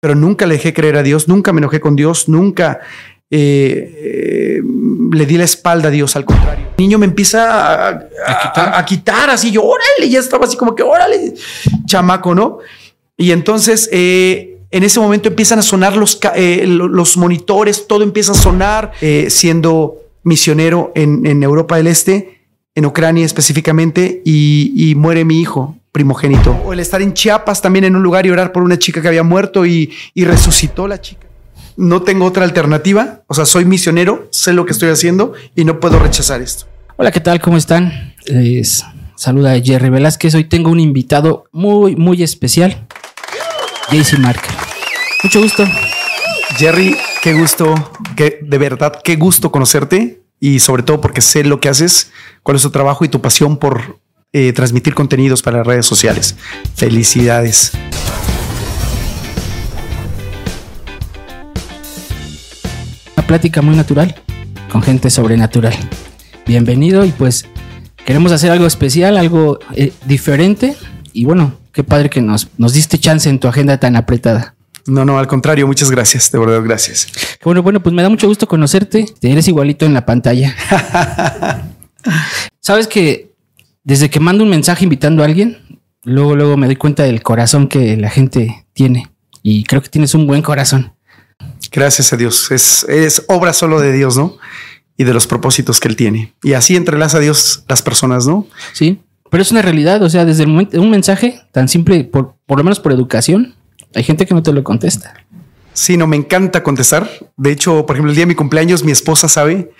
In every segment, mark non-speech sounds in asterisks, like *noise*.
pero nunca le dejé creer a Dios, nunca me enojé con Dios, nunca eh, eh, le di la espalda a Dios, al contrario. El niño me empieza a, quitar? así, yo, órale, ya estaba así como que, órale, chamaco, ¿no? Y entonces, eh, en ese momento empiezan a sonar los, los monitores, todo empieza a sonar, siendo misionero en, Europa del Este, en Ucrania específicamente, y, muere mi hijo primogénito. O el estar en Chiapas también en un lugar y orar por una chica que había muerto y, y resucitó la chica no tengo otra alternativa. O sea, soy misionero, sé lo que estoy haciendo y no puedo rechazar esto. Hola, ¿qué tal? ¿Cómo están? Les saluda Jerry Velázquez. Hoy tengo un invitado muy, muy especial, JC Marker. Mucho gusto. Jerry, qué gusto, que de verdad, qué gusto conocerte y sobre todo porque sé lo que haces, cuál es tu trabajo y tu pasión por eh, transmitir contenidos para las redes sociales. Felicidades. plática muy natural con gente sobrenatural. Bienvenido y pues queremos hacer algo especial, algo eh, diferente y bueno, qué padre que nos, nos diste chance en tu agenda tan apretada. No, no, al contrario, muchas gracias, de verdad, gracias. Bueno, bueno, pues me da mucho gusto conocerte, te eres igualito en la pantalla. *laughs* Sabes que desde que mando un mensaje invitando a alguien, luego, luego me doy cuenta del corazón que la gente tiene y creo que tienes un buen corazón. Gracias a Dios. Es, obra solo de Dios, ¿no? Y de los propósitos que Él tiene. Y así entrelaza a Dios las personas, ¿no? Sí, pero es una realidad. O sea, desde el momento, un mensaje tan simple, por, por lo menos por educación, hay gente que no te lo contesta. Sí, no, me encanta contestar. De hecho, por ejemplo, el día de mi cumpleaños, mi esposa sabe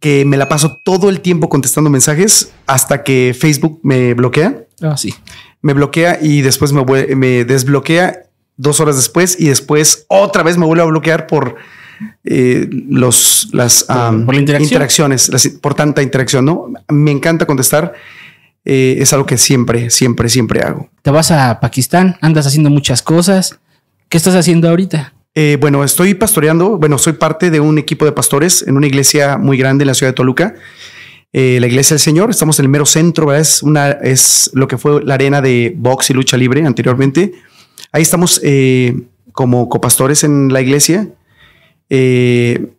que me la paso todo el tiempo contestando mensajes hasta que Facebook me bloquea. Ah, sí. Me bloquea y después me, me desbloquea dos horas después y después otra vez me vuelve a bloquear por eh, los, las interacciones, por tanta interacción, ¿no? Me encanta contestar. Eh, es algo que siempre, siempre, siempre hago. Te vas a Pakistán, andas haciendo muchas cosas. ¿Qué estás haciendo ahorita? Eh, bueno, estoy pastoreando. Bueno, soy parte de un equipo de pastores en una iglesia muy grande en la ciudad de Toluca. la iglesia del Señor, estamos en el mero centro. Es, lo que fue la arena de box y lucha libre anteriormente. Ahí estamos eh, como copastores en la iglesia. Eh,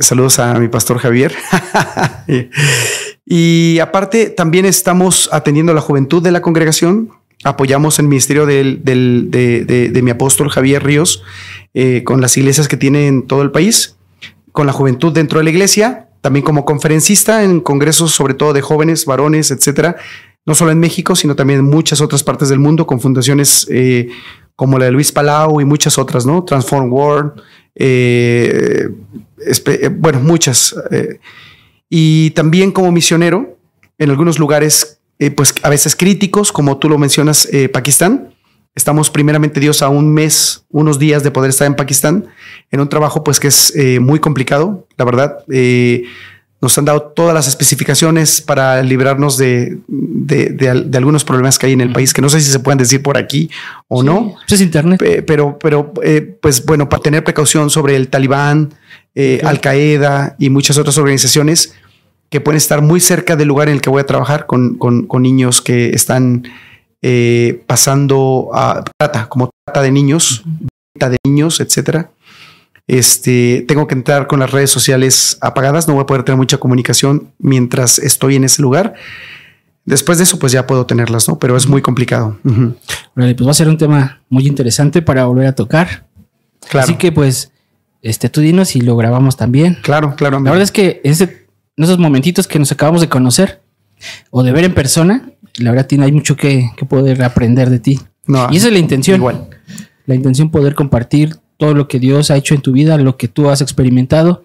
saludos a mi pastor Javier. *laughs* y aparte, también estamos atendiendo a la juventud de la congregación. Apoyamos el ministerio de, mi apóstol Javier Ríos eh, con las iglesias que tiene en todo el país, con la juventud dentro de la iglesia, también como conferencista en congresos, sobre todo de jóvenes, varones, etcétera, no solo en México, sino también en muchas otras partes del mundo, con fundaciones como la de Luis Palau y muchas otras, ¿no? Transform World, eh, eh, bueno, muchas. Eh, y también como misionero en algunos lugares, pues a veces críticos, como tú lo mencionas, Pakistán. Estamos primeramente Dios a un mes, unos días de poder estar en Pakistán, en un trabajo pues que es muy complicado, la verdad. Nos han dado todas las especificaciones para librarnos de, algunos problemas que hay en el país, que no sé si se pueden decir por aquí o no. Es internet. Pero, pero eh, pues bueno, para tener precaución sobre el Talibán, eh, Al Qaeda y muchas otras organizaciones que pueden estar muy cerca del lugar en el que voy a trabajar con, niños que están eh, pasando a trata, como trata de niños, de niños, etcétera. Este, tengo que entrar con las redes sociales apagadas, no voy a poder tener mucha comunicación mientras estoy en ese lugar. Después de eso, pues ya puedo tenerlas, ¿no? Pero es muy complicado. pues va a ser un tema muy interesante para volver a tocar. Claro. Así que, pues, este, tú dinos y lo grabamos también. Claro, claro. La verdad es que en, esos momentitos que nos acabamos de conocer o de ver en persona, la verdad tiene, hay mucho que, poder aprender de ti. y esa es la intención. Igual. La intención poder compartir todo lo que Dios ha hecho en tu vida, lo que tú has experimentado,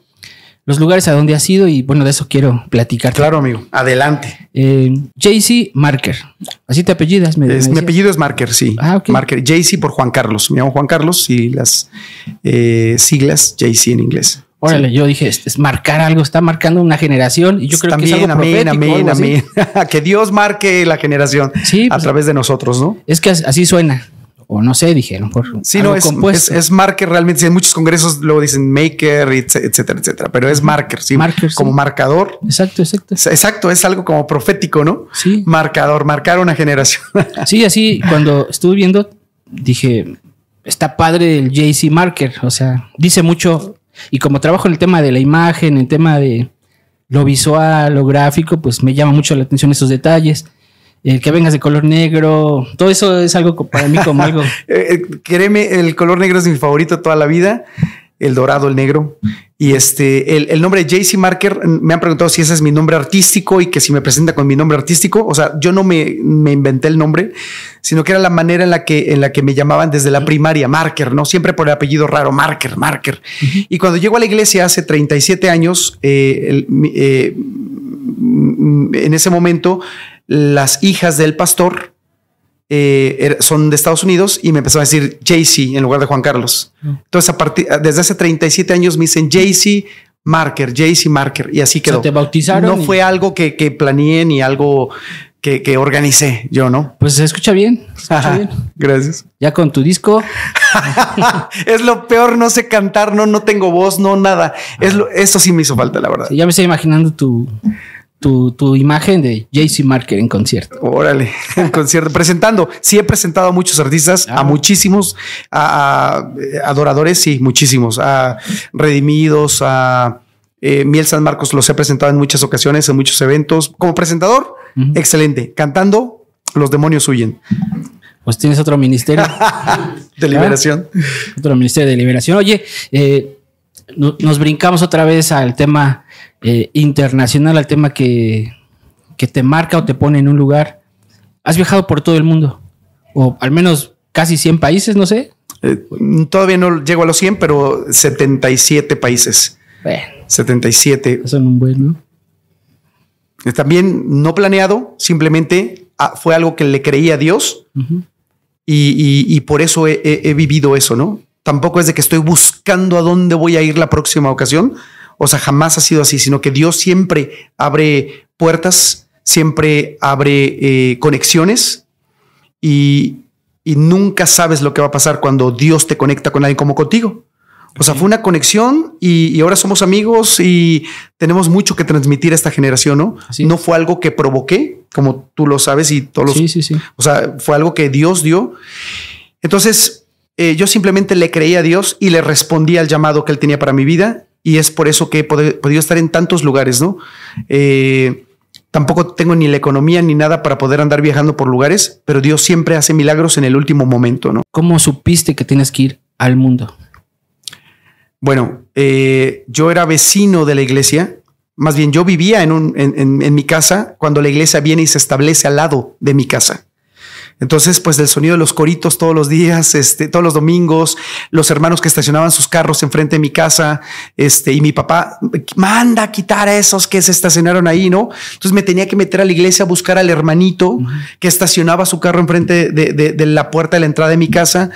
los lugares a donde has ido y bueno, de eso quiero platicar. Claro, amigo. Adelante. Eh, JC Marker. Así te apellidas. mi apellido es Marker, sí. Ah. Marker. JC por Juan Carlos. Me llamo Juan Carlos y las eh, siglas JC en inglés. Órale, yo dije, es marcar algo, está marcando una generación y yo creo que es algo amén, amén, amén. *laughs* que Dios marque la generación sí, a pues, través de nosotros, ¿no? Es que así suena o no sé, dijeron por Sí, no, es, es, marker realmente. Si en muchos congresos luego dicen maker, etcétera, etcétera, pero es marker, sí. Marker, como marcador. Exacto, exacto. Exacto, es algo como profético, ¿no? Sí. Marcador, marcar una generación. *laughs* sí, así cuando estuve viendo, dije, está padre el JC Marker, o sea, dice mucho, y como trabajo en el tema de la imagen, en el tema de lo visual, lo gráfico, pues me llama mucho la atención esos detalles. El que vengas de color negro, todo eso es algo para mí como algo. *laughs* Eh, eh, el color negro es mi favorito toda la vida el dorado, el negro. Y este, el, nombre de JC Marker, me han preguntado si ese es mi nombre artístico y que si me presenta con mi nombre artístico. O sea, yo no me, inventé el nombre, sino que era la manera en la que, en la que me llamaban desde la primaria, Marker, ¿no? Siempre por el apellido raro, Marker, Marker. Y cuando llego a la iglesia hace 37 años, eh, eh, en ese momento, las hijas del pastor eh, son de Estados Unidos y me empezaron a decir JC en lugar de Juan Carlos. Entonces, a partir, desde hace 37 años me dicen JC Marker, JC Marker, y así quedó. te bautizaron. No fue algo que, que, planeé ni algo que, que, organicé yo, ¿no? Pues se escucha bien. Gracias. Ya con tu disco. *laughs* es lo peor, no sé cantar, no, no tengo voz, no nada. Es lo, eso sí me hizo falta, la verdad. ya me estoy imaginando tu, tu, imagen de JC Marker en concierto. Órale, *laughs* en concierto, presentando. Sí, he presentado a muchos artistas, a muchísimos, a, adoradores, sí, muchísimos, a redimidos, a eh, Miel San Marcos los he presentado en muchas ocasiones, en muchos eventos. Como presentador, excelente. Cantando, los demonios huyen. Pues tienes otro ministerio. *laughs* de liberación. Otro ministerio de liberación. Oye, eh, nos brincamos otra vez al tema eh, internacional al tema que, te marca o te pone en un lugar. Has viajado por todo el mundo, o al menos casi 100 países, no sé. Eh, todavía no llego a los 100, pero 77 países. 77. Son un buen, eh, También no planeado, simplemente ah, fue algo que le creía a Dios y, por eso he, he, vivido eso, ¿no? Tampoco es de que estoy buscando a dónde voy a ir la próxima ocasión, o sea, jamás ha sido así, sino que Dios siempre abre puertas, siempre abre eh, conexiones y, nunca sabes lo que va a pasar cuando Dios te conecta con alguien como contigo. O sea, fue una conexión y, ahora somos amigos y tenemos mucho que transmitir a esta generación, ¿no? No fue algo que provoqué, como tú lo sabes y todos los... Sí, sí, sí. O sea, fue algo que Dios dio. Entonces, eh, yo simplemente le creí a Dios y le respondí al llamado que él tenía para mi vida y es por eso que he podido estar en tantos lugares, ¿no? Eh, tampoco tengo ni la economía ni nada para poder andar viajando por lugares, pero Dios siempre hace milagros en el último momento, ¿no? ¿Cómo supiste que tienes que ir al mundo? Bueno, eh, yo era vecino de la iglesia, más bien yo vivía en, un, en mi casa cuando la iglesia viene y se establece al lado de mi casa. Entonces, pues el sonido de los coritos todos los días, este, todos los domingos, los hermanos que estacionaban sus carros enfrente de mi casa, este, y mi papá manda a quitar a esos que se estacionaron ahí, ¿no? Entonces me tenía que meter a la iglesia a buscar al hermanito que estacionaba su carro enfrente de, la puerta de la entrada de mi casa,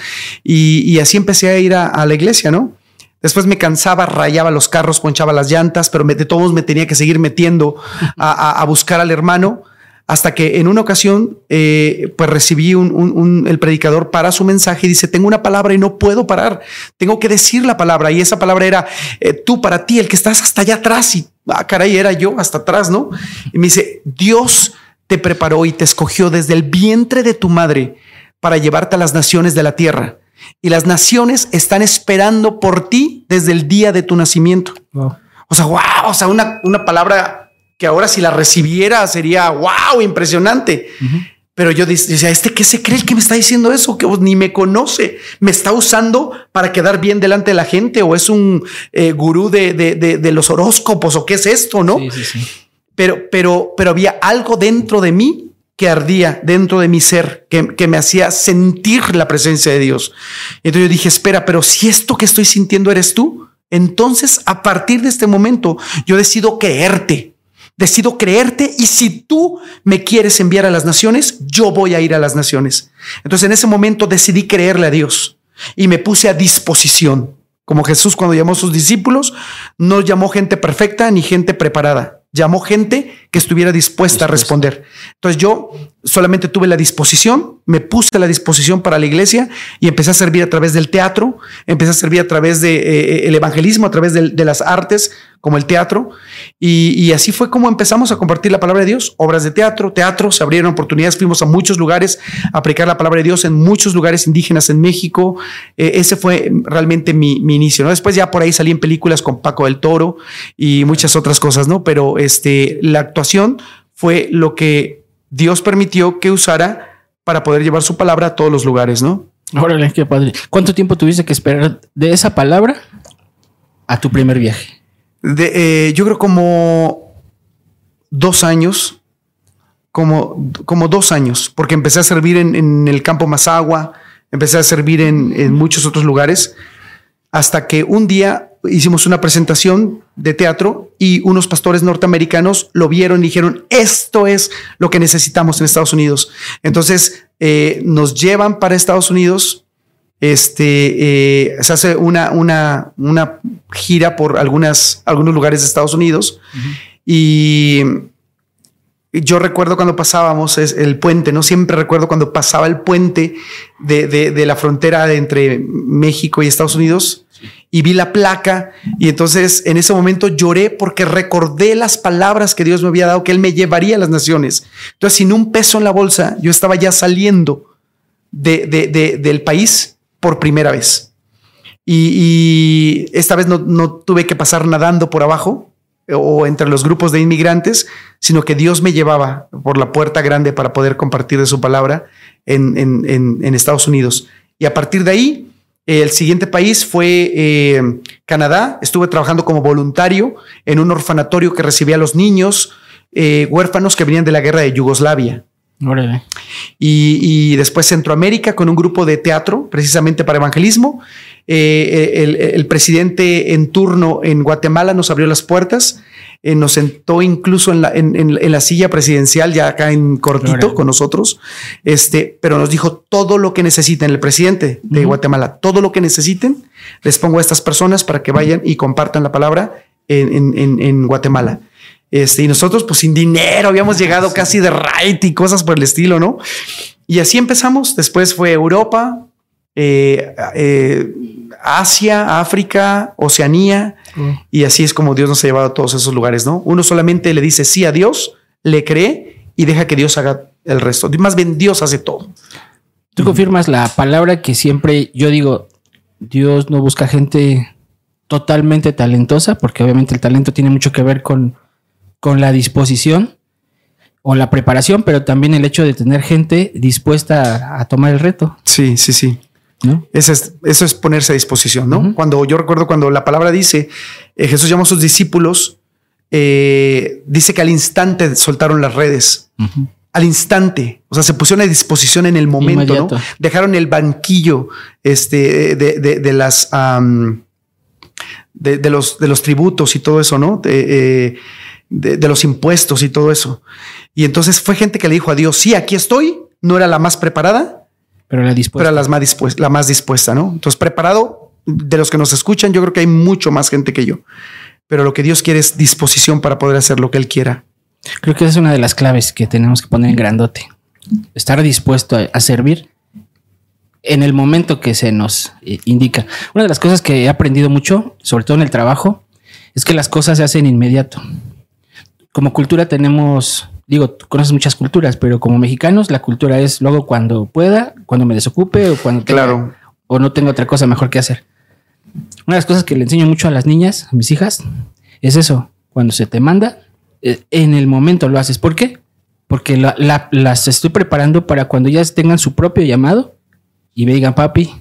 y, así empecé a ir a, la iglesia, ¿no? Después me cansaba, rayaba los carros, ponchaba las llantas, pero de todos me tenía que seguir metiendo a buscar al hermano hasta que en una ocasión eh, pues recibí un, el predicador para su mensaje y dice, tengo una palabra y no puedo parar, tengo que decir la palabra y esa palabra era eh, tú para ti, el que estás hasta allá atrás y, ah, caray, era yo hasta atrás, ¿no? Y me dice, Dios te preparó y te escogió desde el vientre de tu madre para llevarte a las naciones de la tierra. Y las naciones están esperando por ti desde el día de tu nacimiento. O sea, wow, o sea, una, una palabra que ahora si la recibiera sería wow, impresionante. Pero yo decía, ¿este qué se cree que me está diciendo eso? Que ni me conoce, me está usando para quedar bien delante de la gente o es un eh, gurú de, de, los horóscopos o qué es esto, ¿no? Sí, sí, sí. Pero, pero, pero había algo dentro de mí que ardía dentro de mi ser, que, que, me hacía sentir la presencia de Dios. Entonces yo dije, espera, pero si esto que estoy sintiendo eres tú, entonces a partir de este momento yo decido creerte Decido creerte y si tú me quieres enviar a las naciones, yo voy a ir a las naciones. Entonces en ese momento decidí creerle a Dios y me puse a disposición. Como Jesús cuando llamó a sus discípulos, no llamó gente perfecta ni gente preparada. Llamó gente que estuviera dispuesta a responder. Entonces yo solamente tuve la disposición, me puse a la disposición para la iglesia y empecé a servir a través del teatro, empecé a servir a través del de, eh, el evangelismo, a través de, las artes como el teatro. Y, así fue como empezamos a compartir la palabra de Dios, obras de teatro, teatro, se abrieron oportunidades, fuimos a muchos lugares a la palabra de Dios en muchos lugares indígenas en México. Eh, ese fue realmente mi, inicio. Después ya por ahí salí en películas con Paco del Toro y muchas otras cosas, ¿no? Pero este, la actuación fue lo que Dios permitió que usara para poder llevar su palabra a todos los lugares, ¿no? Órale, qué padre. ¿Cuánto tiempo tuviste que esperar de esa palabra a tu primer viaje? De, eh, yo creo como dos años, como, como dos años, porque empecé a servir en, el campo Mazagua, empecé a servir en, en muchos otros lugares, hasta que un día hicimos una presentación de teatro y unos pastores norteamericanos lo vieron y dijeron, esto es lo que necesitamos en Estados Unidos. Entonces eh, nos llevan para Estados Unidos. Este eh, se hace una, una, una, gira por algunas, algunos lugares de Estados Unidos y yo recuerdo cuando pasábamos el puente, ¿no? Siempre recuerdo cuando pasaba el puente de, de la frontera entre México y Estados Unidos y vi la placa y entonces en ese momento lloré porque recordé las palabras que Dios me había dado, que Él me llevaría a las naciones. Entonces, sin un peso en la bolsa, yo estaba ya saliendo de, del país por primera vez. Y, esta vez no, no, tuve que pasar nadando por abajo o entre los grupos de inmigrantes, sino que Dios me llevaba por la puerta grande para poder compartir de su palabra en, Estados Unidos. Y a partir de ahí, el siguiente país fue eh, Canadá. Estuve trabajando como voluntario en un orfanatorio que recibía a los niños eh, huérfanos que venían de la guerra de Yugoslavia. Y, después Centroamérica con un grupo de teatro, precisamente para evangelismo. Eh, el, presidente en turno en Guatemala nos abrió las puertas eh, nos sentó incluso en la, en, la, silla presidencial, ya acá en cortito con nosotros, este, pero nos dijo todo lo que necesiten, el presidente de Guatemala, todo lo que necesiten, les pongo a estas personas para que vayan y compartan la palabra en, Guatemala. Este, y nosotros, pues sin dinero, habíamos llegado casi de right y cosas por el estilo, ¿no? Y así empezamos. Después fue Europa, eh, eh, Asia, África, Oceanía, mm. y así es como Dios nos ha llevado a todos esos lugares, ¿no? Uno solamente le dice sí a Dios, le cree y deja que Dios haga el resto. Más bien, Dios hace todo. Tú confirmas la palabra que siempre yo digo, Dios no busca gente totalmente talentosa, porque obviamente el talento tiene mucho que ver con, con la disposición o la preparación, pero también el hecho de tener gente dispuesta a tomar el reto. Sí, sí, sí. Eso, es, eso es ponerse a disposición, ¿no? Cuando yo recuerdo cuando la palabra dice, eh, Jesús llamó a sus discípulos, eh, dice que al instante soltaron las redes. Al instante, o sea, se pusieron a disposición en el momento, ¿no? Dejaron el banquillo este, de, las de, los, de los tributos y todo eso, ¿no? Eh, de, los impuestos y todo eso. Y entonces fue gente que le dijo a Dios, sí, aquí estoy, no era la más preparada, pero la dispuesta. Pero más dispuesta, la más dispuesta, ¿no? Entonces, preparado, de los que nos escuchan, yo creo que hay mucho más gente que yo. Pero lo que Dios quiere es disposición para poder hacer lo que Él quiera. Creo que esa es una de las claves que tenemos que poner en grandote. Estar dispuesto a, servir en el momento que se nos eh, indica. Una de las cosas que he aprendido mucho, sobre todo en el trabajo, es que las cosas se hacen inmediato. Como cultura tenemos digo, tú conoces muchas culturas, pero como mexicanos, la cultura es luego cuando pueda, cuando me desocupe o cuando claro. o no tengo otra cosa mejor que hacer. Una de las cosas que le enseño mucho a las niñas, a mis hijas, es eso. Cuando se te manda, eh, en el momento lo haces. ¿Por qué? Porque las estoy preparando para cuando ellas tengan su propio llamado y me digan, papi,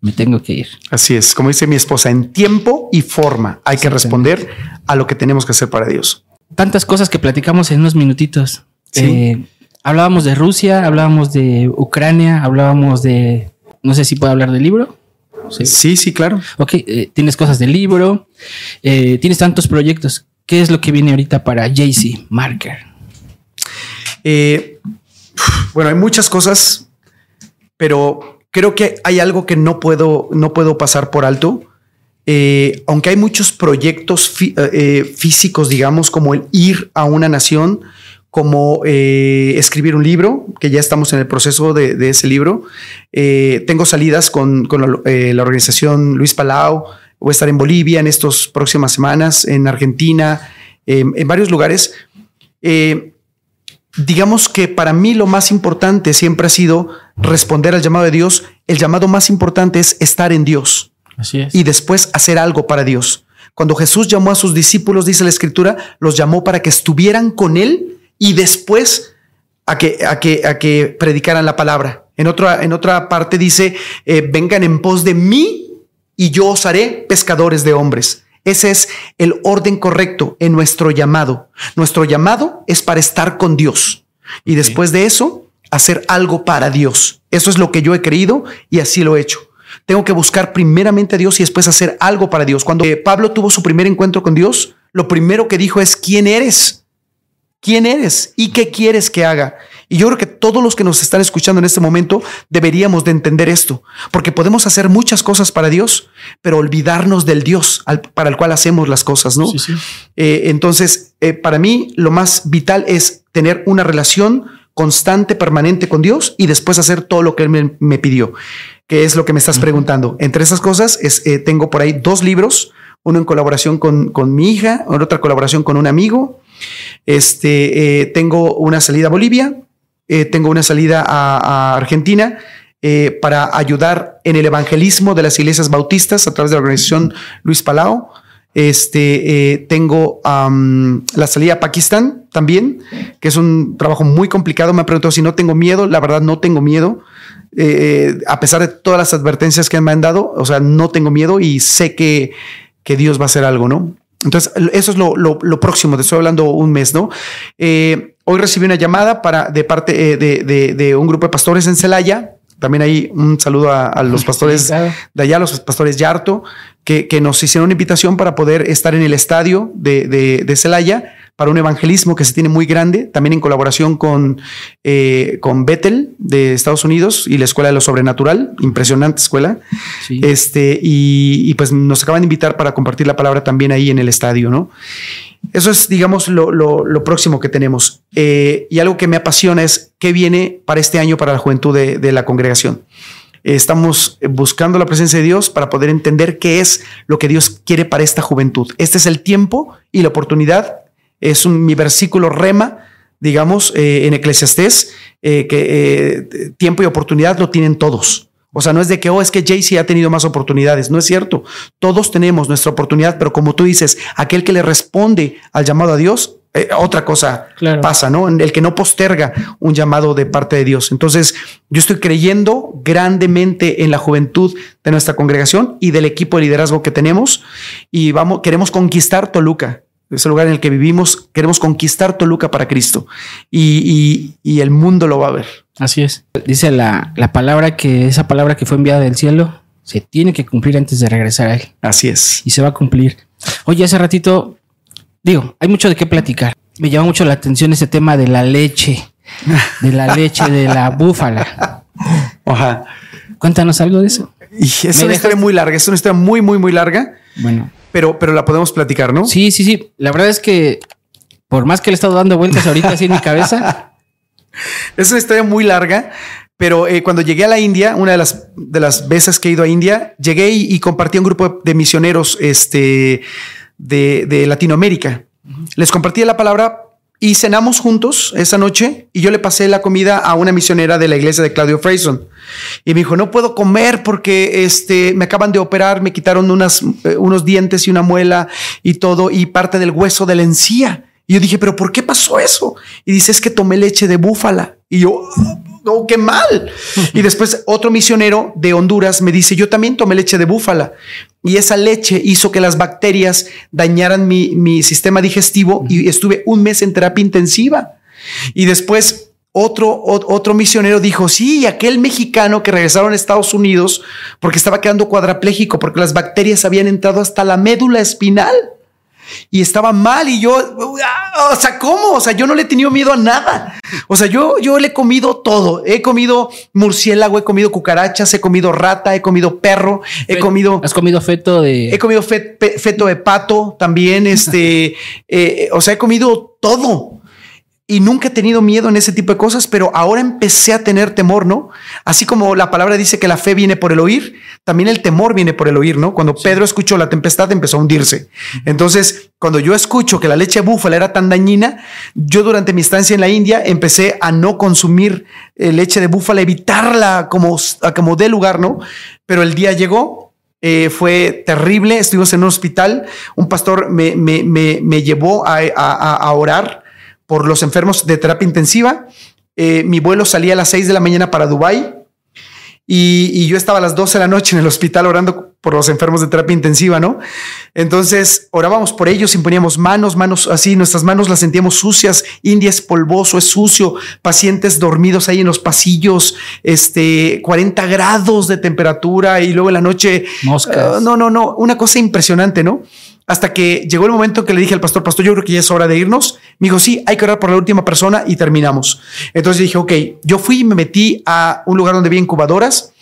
me tengo que ir. Así es, como dice mi esposa, en tiempo y forma hay que responder a lo que tenemos que hacer para Dios tantas cosas que platicamos en unos minutitos. Eh, hablábamos de Rusia, hablábamos de Ucrania, hablábamos de, no sé si puedo hablar del libro. Sí, sí, claro. Ok, eh, tienes cosas del libro, eh, tienes tantos proyectos. ¿Qué es lo que viene ahorita para JC Marker? bueno, hay muchas cosas, pero creo que hay algo que no puedo, no puedo pasar por alto eh, aunque hay muchos proyectos eh, eh, físicos, digamos, como el ir a una nación, como escribir un libro, que ya estamos en el proceso de, ese libro. Tengo salidas con, la, organización Luis Palau, voy a estar en Bolivia en estas próximas semanas, en Argentina, en varios lugares. digamos que para mí lo más importante siempre ha sido responder al llamado de Dios. El llamado más importante es estar en Dios. Así es. Y después hacer algo para Dios. Cuando Jesús llamó a sus discípulos, dice la escritura, los llamó para que estuvieran con él y después a que, a que, a que predicaran la palabra. En otra, en otra parte dice, eh, vengan en pos de mí y yo os haré pescadores de hombres. Ese es el orden correcto en nuestro llamado. Nuestro llamado es para estar con Dios y después de eso hacer algo para Dios. Eso es lo que yo he creído y así lo he hecho. Tengo que buscar primeramente a Dios y después hacer algo para Dios. Cuando Pablo tuvo su primer encuentro con Dios, lo primero que dijo es, ¿quién eres? ¿Quién eres? ¿Y qué quieres que haga? Y yo creo que todos los que nos están escuchando en este momento deberíamos de entender esto, porque podemos hacer muchas cosas para Dios, pero olvidarnos del Dios para el cual hacemos las cosas, ¿no? Eh, entonces, eh, para mí lo más vital es tener una relación constante, permanente con Dios y después hacer todo lo que Él me pidió que es lo que me estás preguntando. Entre esas cosas, es, eh, tengo por ahí dos libros, uno en colaboración con, con mi hija, otra colaboración con un amigo. Este, eh, tengo una salida a Bolivia, eh, tengo una salida a, Argentina para ayudar en el evangelismo de las iglesias bautistas a través de la organización Luis Palau. Este, tengo la salida a Pakistán también, que es un trabajo muy complicado. Me han preguntado si no tengo miedo. La verdad, no tengo miedo. Eh, a pesar de todas las advertencias que me han dado, o sea, no tengo miedo y sé que, que Dios va a hacer algo, ¿no? Entonces, eso es lo, próximo, te estoy hablando un mes, ¿no? Eh, hoy recibí una llamada para, de parte eh, de, un grupo de pastores en Celaya. También hay un saludo a, los *laughs* pastores de allá, los pastores Yarto, que, que, nos hicieron una invitación para poder estar en el estadio de, de Celaya para un evangelismo que se tiene muy grande, también en colaboración con, eh, con Bethel de Estados Unidos y la Escuela de lo Sobrenatural, impresionante escuela. Este, y, pues nos acaban de invitar para compartir la palabra también ahí en el estadio, ¿no? Eso es, digamos, lo, próximo que tenemos. Eh, y algo que me apasiona es qué viene para este año para la juventud de, de la congregación estamos buscando la presencia de Dios para poder entender qué es lo que Dios quiere para esta juventud. Este es el tiempo y la oportunidad es un, mi versículo rema, digamos, eh, en Eclesiastés, eh, que eh, tiempo y oportunidad lo tienen todos. O sea, no es de que, oh, es que Jaycee ha tenido más oportunidades. No es cierto. Todos tenemos nuestra oportunidad, pero como tú dices, aquel que le responde al llamado a Dios, otra cosa pasa, ¿no? El que no posterga un llamado de parte de Dios. Entonces, yo estoy creyendo grandemente en la juventud de nuestra congregación y del equipo de liderazgo que tenemos y vamos, queremos conquistar Toluca ese lugar en el que vivimos, queremos conquistar Toluca para Cristo y, el mundo lo va a ver. Así es. Dice la, palabra que esa palabra que fue enviada del cielo se tiene que cumplir antes de regresar a él. Así es. Y se va a cumplir. Oye, hace ratito, digo, hay mucho de qué platicar. Me llama mucho la atención ese tema de la leche, de la leche de la *laughs* búfala. Ajá. Cuéntanos algo de eso. Y es una historia muy larga, es una historia muy, muy, muy larga. Bueno pero, pero la podemos platicar, ¿no? Sí, sí, sí. La verdad es que por más que le he estado dando vueltas ahorita así en mi cabeza. *laughs* Es una historia muy larga, pero eh, cuando llegué a la India, una de las, de las veces que he ido a India, llegué y, compartí un grupo de misioneros este, de, de Latinoamérica. Les compartí la palabra y cenamos juntos esa noche y yo le pasé la comida a una misionera de la iglesia de Claudio Freyson. Y me dijo, no puedo comer porque este, me acaban de operar, me quitaron eh, unos dientes y una muela y todo y parte del hueso de la encía. Y yo dije, pero ¿por qué pasó eso? Y dice, es que tomé leche de búfala. Y yo, oh, qué mal. y después otro misionero de Honduras me dice, yo también tomé leche de búfala. Y esa leche hizo que las bacterias dañaran mi, mi sistema digestivo y estuve un mes en terapia intensiva. Y después otro, otro misionero dijo, sí, aquel mexicano que regresaron a Estados Unidos porque estaba quedando cuadrapléjico, porque las bacterias habían entrado hasta la médula espinal y estaba mal y yo, o sea, ¿cómo? O sea, yo no le he tenido miedo a nada. O sea, yo, yo le he comido todo. He comido murciélago, he comido cucarachas, he comido rata, he comido perro, he comido... ¿Has comido feto de...? He comido feto de pato también, este, *laughs* eh, o sea, he comido todo. Y nunca he tenido miedo en ese tipo de cosas, pero ahora empecé a tener temor, ¿no? Así como la palabra dice que la fe viene por el oír, también el temor viene por el oír, ¿no? Cuando Pedro escuchó la tempestad empezó a hundirse. Entonces, cuando yo escucho que la leche búfala era tan dañina, yo durante mi estancia en la India empecé a no consumir eh, leche de búfala, evitarla como, como de lugar, ¿no? Pero el día llegó, eh, fue terrible. Estuvimos en un hospital. Un pastor me, me, me, llevó a, a, orar por los enfermos de terapia intensiva. Eh, mi vuelo salía a las 6 de la mañana para Dubái y, yo estaba a las 12 de la noche en el hospital orando por los enfermos de terapia intensiva, ¿no? Entonces orábamos por ellos, imponíamos manos, manos así, nuestras manos las sentíamos sucias, India es polvoso, es sucio, pacientes dormidos ahí en los pasillos, este, 40 grados de temperatura y luego en la noche... Moscas. Uh, no, no, no, una cosa impresionante, ¿no? Hasta que llegó el momento que le dije al pastor, pastor, yo creo que ya es hora de irnos. Me dijo, sí, hay que orar por la última persona y terminamos. Entonces dije, ok, yo fui y me metí a un lugar donde había incubadoras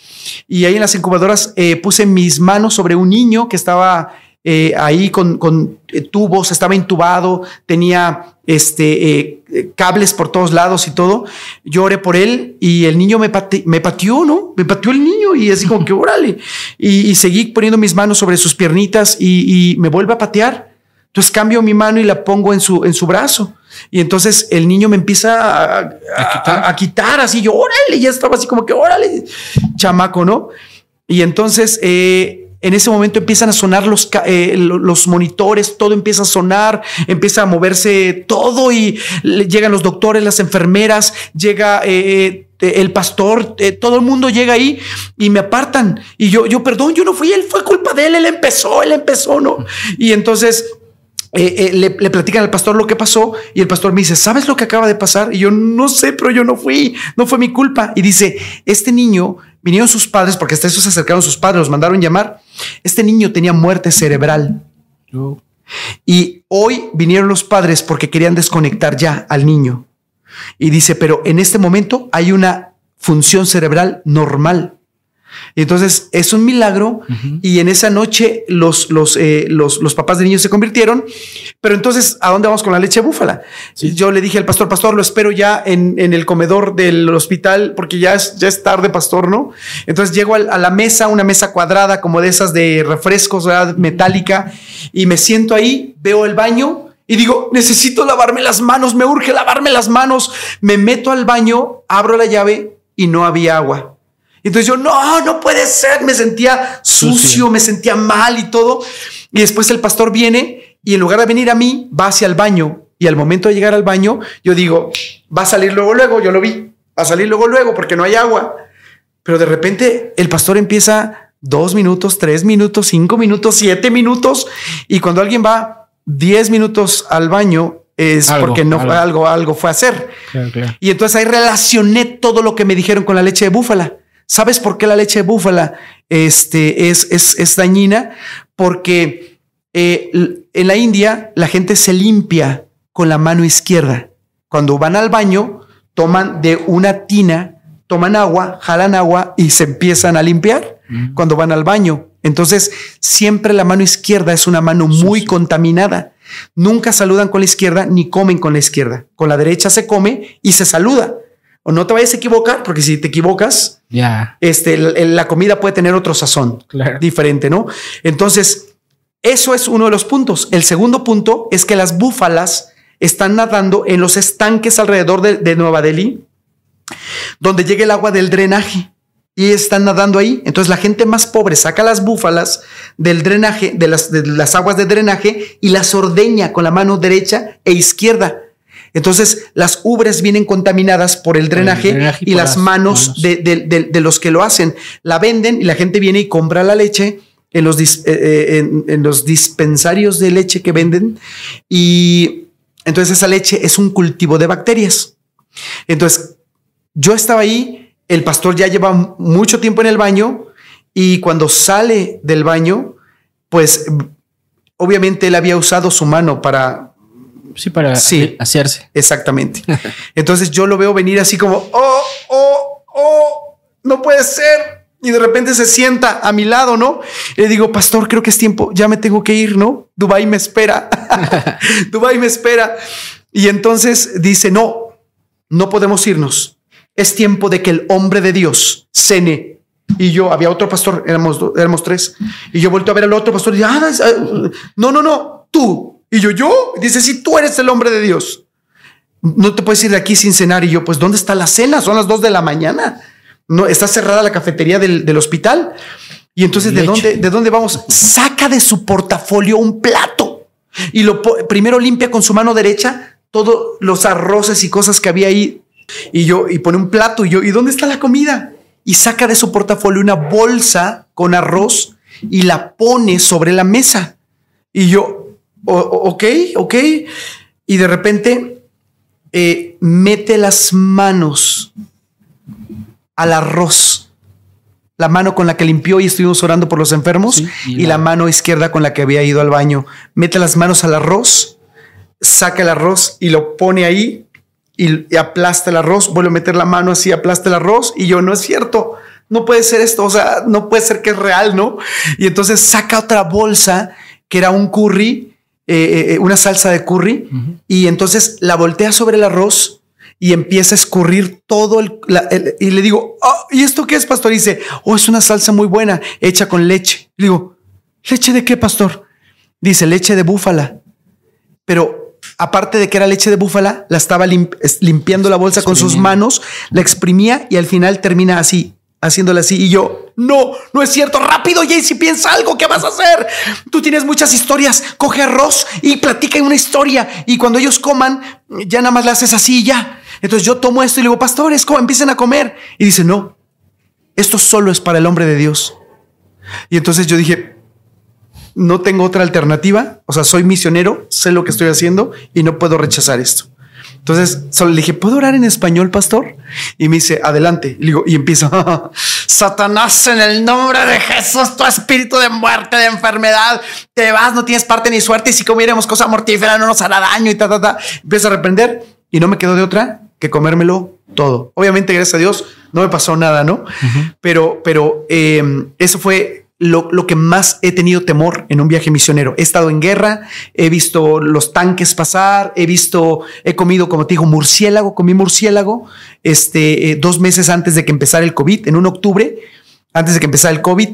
y ahí en las incubadoras eh, puse mis manos sobre un niño que estaba eh, ahí con, con eh, tubos, estaba intubado, tenía este, eh, cables por todos lados y todo. Yo oré por él y el niño me, me pateó, ¿no? Me pateó el niño y así como que *laughs* órale. Y, seguí poniendo mis manos sobre sus piernitas y, me vuelve a patear. Entonces cambio mi mano y la pongo en su, en su brazo. Y entonces el niño me empieza a, quitar? así, yo órale, ya estaba así como que órale, chamaco, ¿no? Y entonces eh, en ese momento empiezan a sonar los, eh, los monitores, todo empieza a sonar, empieza a moverse todo y llegan los doctores, las enfermeras, llega eh, eh, el pastor, todo el mundo llega ahí y me apartan. Y yo, yo, perdón, yo no fui, él fue culpa de él, él empezó, él empezó, ¿no? Y entonces... le, le, platican al pastor lo que pasó y el pastor me dice, ¿sabes lo que acaba de pasar? Y yo no sé, pero yo no fui, no fue mi culpa. Y dice, este niño Vinieron sus padres, porque hasta eso se acercaron sus padres, los mandaron llamar. Este niño tenía muerte cerebral. Y hoy vinieron los padres porque querían desconectar ya al niño. Y dice, pero en este momento hay una función cerebral normal. Y entonces es un milagro y en esa noche los, los, eh, los, los, papás de niños se convirtieron. Pero entonces, ¿a dónde vamos con la leche búfala? Yo le dije al pastor, pastor, lo espero ya en, en, el comedor del hospital porque ya es, ya es tarde, pastor, ¿no? Entonces llego a, la mesa, una mesa cuadrada como de esas de refrescos, metálica, y me siento ahí, veo el baño y digo, necesito lavarme las manos, me urge lavarme las manos. Me meto al baño, abro la llave y no había agua. Entonces yo, no, no puede ser, me sentía sucio, me sentía mal y todo. Y después el pastor viene y en lugar de venir a mí, va hacia el baño. Y al momento de llegar al baño, yo digo, va a salir luego, luego, yo lo vi, va a salir luego, luego, porque no hay agua. Pero de repente el pastor empieza dos minutos, tres minutos, cinco minutos, siete minutos. Y cuando alguien va diez minutos al baño, es porque no fue algo, algo fue a hacer. Y entonces ahí relacioné todo lo que me dijeron con la leche de búfala. ¿Sabes por qué la leche de búfala este, es, es, dañina? Porque eh, en la India la gente se limpia con la mano izquierda. Cuando van al baño, toman de una tina, toman agua, jalan agua y se empiezan a limpiar cuando van al baño. Entonces, siempre la mano izquierda es una mano muy contaminada. Nunca saludan con la izquierda ni comen con la izquierda. Con la derecha se come y se saluda o no te vayas a equivocar, porque si te equivocas, ya este, la, comida puede tener otro sazón diferente, ¿no? Entonces, eso es uno de los puntos. El segundo punto es que las búfalas están nadando en los estanques alrededor de, Nueva Delhi, donde llega el agua del drenaje y están nadando ahí. Entonces la gente más pobre saca las búfalas del drenaje, de las, de las aguas de drenaje y las ordeña con la mano derecha e izquierda entonces, las ubres vienen contaminadas por el drenaje, y, las, manos, De, los que lo hacen. La venden y la gente viene y compra la leche en los, eh, eh, en, los dispensarios de leche que venden. Y entonces esa leche es un cultivo de bacterias. Entonces, yo estaba ahí, el pastor ya lleva mucho tiempo en el baño y cuando sale del baño, pues obviamente él había usado su mano para Sí, para sí, hacerse. Exactamente. *laughs* Entonces yo lo veo venir así como, oh, oh, oh, no puede ser. Y de repente se sienta a mi lado, ¿no? Y le digo, pastor, creo que es tiempo, ya me tengo que ir, ¿no? Dubai me espera. *laughs* *laughs* Dubai me espera. Y entonces dice, no, no podemos irnos. Es tiempo de que el hombre de Dios cene. Y yo, había otro pastor, éramos, éramos tres. Y yo vuelto a ver al otro pastor y ah, ah, no, no, no, tú. Y yo, yo. Dice, si tú eres el hombre de Dios, no te puedes ir de aquí sin cenar. Y yo, pues, ¿dónde está la cena? Son las dos de la mañana. No, está cerrada la cafetería del, del hospital. Y entonces, ¿de dónde, ¿de dónde vamos? Saca de su portafolio un plato y lo primero limpia con su mano derecha todos los arroces y cosas que había ahí. Y yo, y pone un plato y yo, ¿y dónde está la comida? Y saca de su portafolio una bolsa con arroz y la pone sobre la mesa. Y yo, ok, ok. Y de repente eh, mete las manos al arroz la mano con la que limpió y estuvimos orando por los enfermos y, la... mano izquierda con la que había ido al baño. Mete las manos al arroz, saca el arroz y lo pone ahí y, aplasta el arroz, vuelve a meter la mano así, aplasta el arroz y yo, no es cierto, no puede ser esto, o sea, no puede ser que es real, ¿no? Y entonces saca otra bolsa que era un curry, eh, eh, eh, una salsa de curry y entonces la voltea sobre el arroz y empieza a escurrir todo el, y le digo, oh, ¿y esto qué es, pastor? Y dice, oh, es una salsa muy buena, hecha con leche. Le digo, ¿leche de qué, pastor? Dice, leche de búfala. Pero aparte de que era leche de búfala, la estaba limpiando la bolsa con sus manos, la exprimía y al final termina así, haciéndola así. Y yo, no, no es cierto. Rápido, si piensa algo. ¿Qué vas a hacer? Tú tienes muchas historias. Coge arroz y platica una historia. Y cuando ellos coman, ya nada más le haces así y ya. Entonces yo tomo esto y le digo, pastores, ¿cómo empiecen a comer? Y dice, no, esto solo es para el hombre de Dios. Y entonces yo dije, no tengo otra alternativa. O sea, soy misionero, sé lo que estoy haciendo y no puedo rechazar esto. Entonces solo le dije, ¿puedo orar en español, pastor? Y me dice, adelante. Y, digo, y empiezo, *laughs* Satanás, en el nombre de Jesús, tu espíritu de muerte, de enfermedad, te vas, no tienes parte ni suerte. Y si comiéramos cosa mortífera, no nos hará daño y ta, ta, ta. Empiezo a reprender y no me quedo de otra que comérmelo todo. Obviamente, gracias a Dios, no me pasó nada, ¿no? Pero, pero em, eso fue lo, que más he tenido temor en un viaje misionero. He estado en guerra, he visto los tanques pasar, he visto, he comido, como te digo, murciélago, comí murciélago, este, eh, dos meses antes de que empezara el COVID, en un octubre, antes de que empezara el COVID,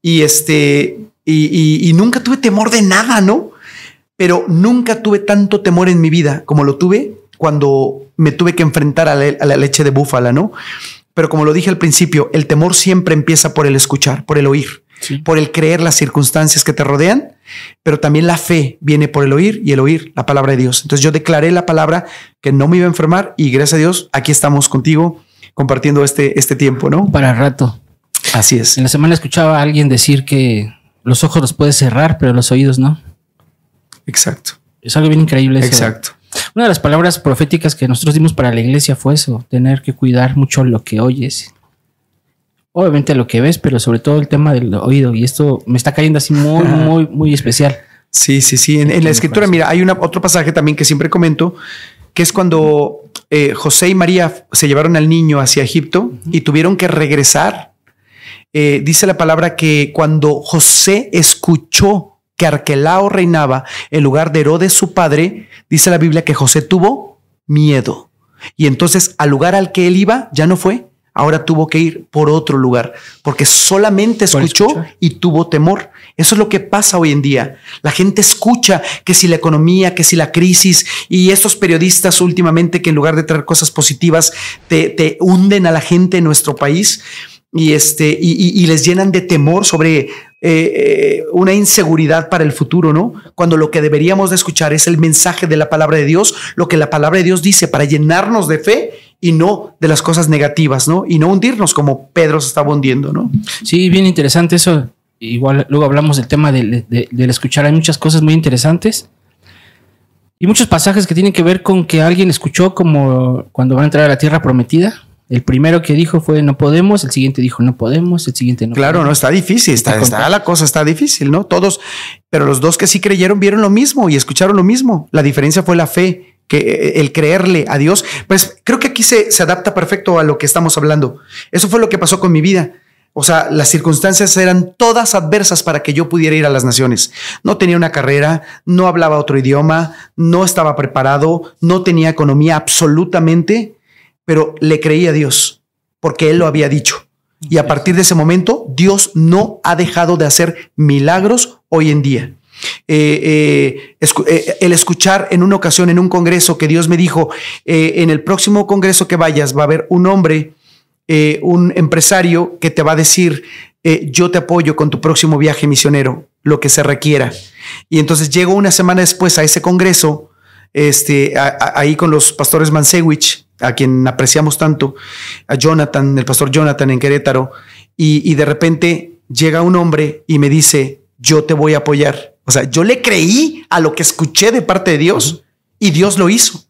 y este, y, y nunca tuve temor de nada, ¿no? Pero nunca tuve tanto temor en mi vida como lo tuve cuando me tuve que enfrentar a la, leche de búfala, ¿no? Pero como lo dije al principio, el temor siempre empieza por el escuchar, por el oír, por el creer las circunstancias que te rodean, pero también la fe viene por el oír y el oír la palabra de Dios. Entonces yo declaré la palabra que no me iba a enfermar y gracias a Dios aquí estamos contigo compartiendo este, este tiempo, ¿no? Para rato. Así es. En la semana escuchaba a alguien decir que los ojos los puedes cerrar, pero los oídos no. Exacto. Es algo bien increíble. Exacto. Una de las palabras proféticas que nosotros dimos para la iglesia fue eso, tener que cuidar mucho lo que oyes. Obviamente lo que ves, pero sobre todo el tema del oído. Y esto me está cayendo así muy, muy, muy especial. Sí, sí, sí. En, la escritura, mira, hay una, otro pasaje también que siempre comento, que es cuando eh, José y María se llevaron al niño hacia Egipto y tuvieron que regresar. Eh, dice la palabra que cuando José escuchó que Arquelao reinaba en lugar de Herodes su padre, dice la Biblia que José tuvo miedo. Y entonces al lugar al que él iba ya no fue, ahora tuvo que ir por otro lugar, porque solamente escuchó y tuvo temor. Eso es lo que pasa hoy en día. La gente escucha que si la economía, que si la crisis y estos periodistas últimamente que en lugar de traer cosas positivas te, te hunden a la gente en nuestro país y, este, y, les llenan de temor sobre eh, eh, una inseguridad para el futuro, ¿no? Cuando lo que deberíamos de escuchar es el mensaje de la palabra de Dios, lo que la palabra de Dios dice para llenarnos de fe y no de las cosas negativas, ¿no? Y no hundirnos como Pedro se estaba hundiendo, ¿no? Sí, bien interesante eso. Igual luego hablamos del tema del, del escuchar. Hay muchas cosas muy interesantes. Y muchos pasajes que tienen que ver con que alguien escuchó como cuando van a entrar a la tierra prometida el primero que dijo fue no podemos, el siguiente dijo no podemos, el siguiente no. Claro, no está difícil, está, está, la cosa está difícil, ¿no? Todos, pero los dos que sí creyeron vieron lo mismo y escucharon lo mismo. La diferencia fue la fe, que eh, el creerle a Dios. Pues creo que aquí se, se adapta perfecto a lo que estamos hablando. Eso fue lo que pasó con mi vida. O sea, las circunstancias eran todas adversas para que yo pudiera ir a las naciones. No tenía una carrera, no hablaba otro idioma, no estaba preparado, no tenía economía absolutamente, pero le creía a Dios porque Él lo había dicho. Y a partir de ese momento, Dios no ha dejado de hacer milagros hoy en día. Eh, eh, eh, el escuchar en una ocasión en un congreso que Dios me dijo, en el próximo congreso que vayas va a haber un hombre, un empresario que te va a decir, yo te apoyo con tu próximo viaje misionero, lo que se requiera. Y entonces llego una semana después a ese congreso, este, ahí con los pastores Mansewich, a quien apreciamos tanto, a Jonathan, el pastor Jonathan en Querétaro, y, de repente llega un hombre y me dice, yo te voy a apoyar. O sea, yo le creí a lo que escuché de parte de Dios y Dios lo hizo.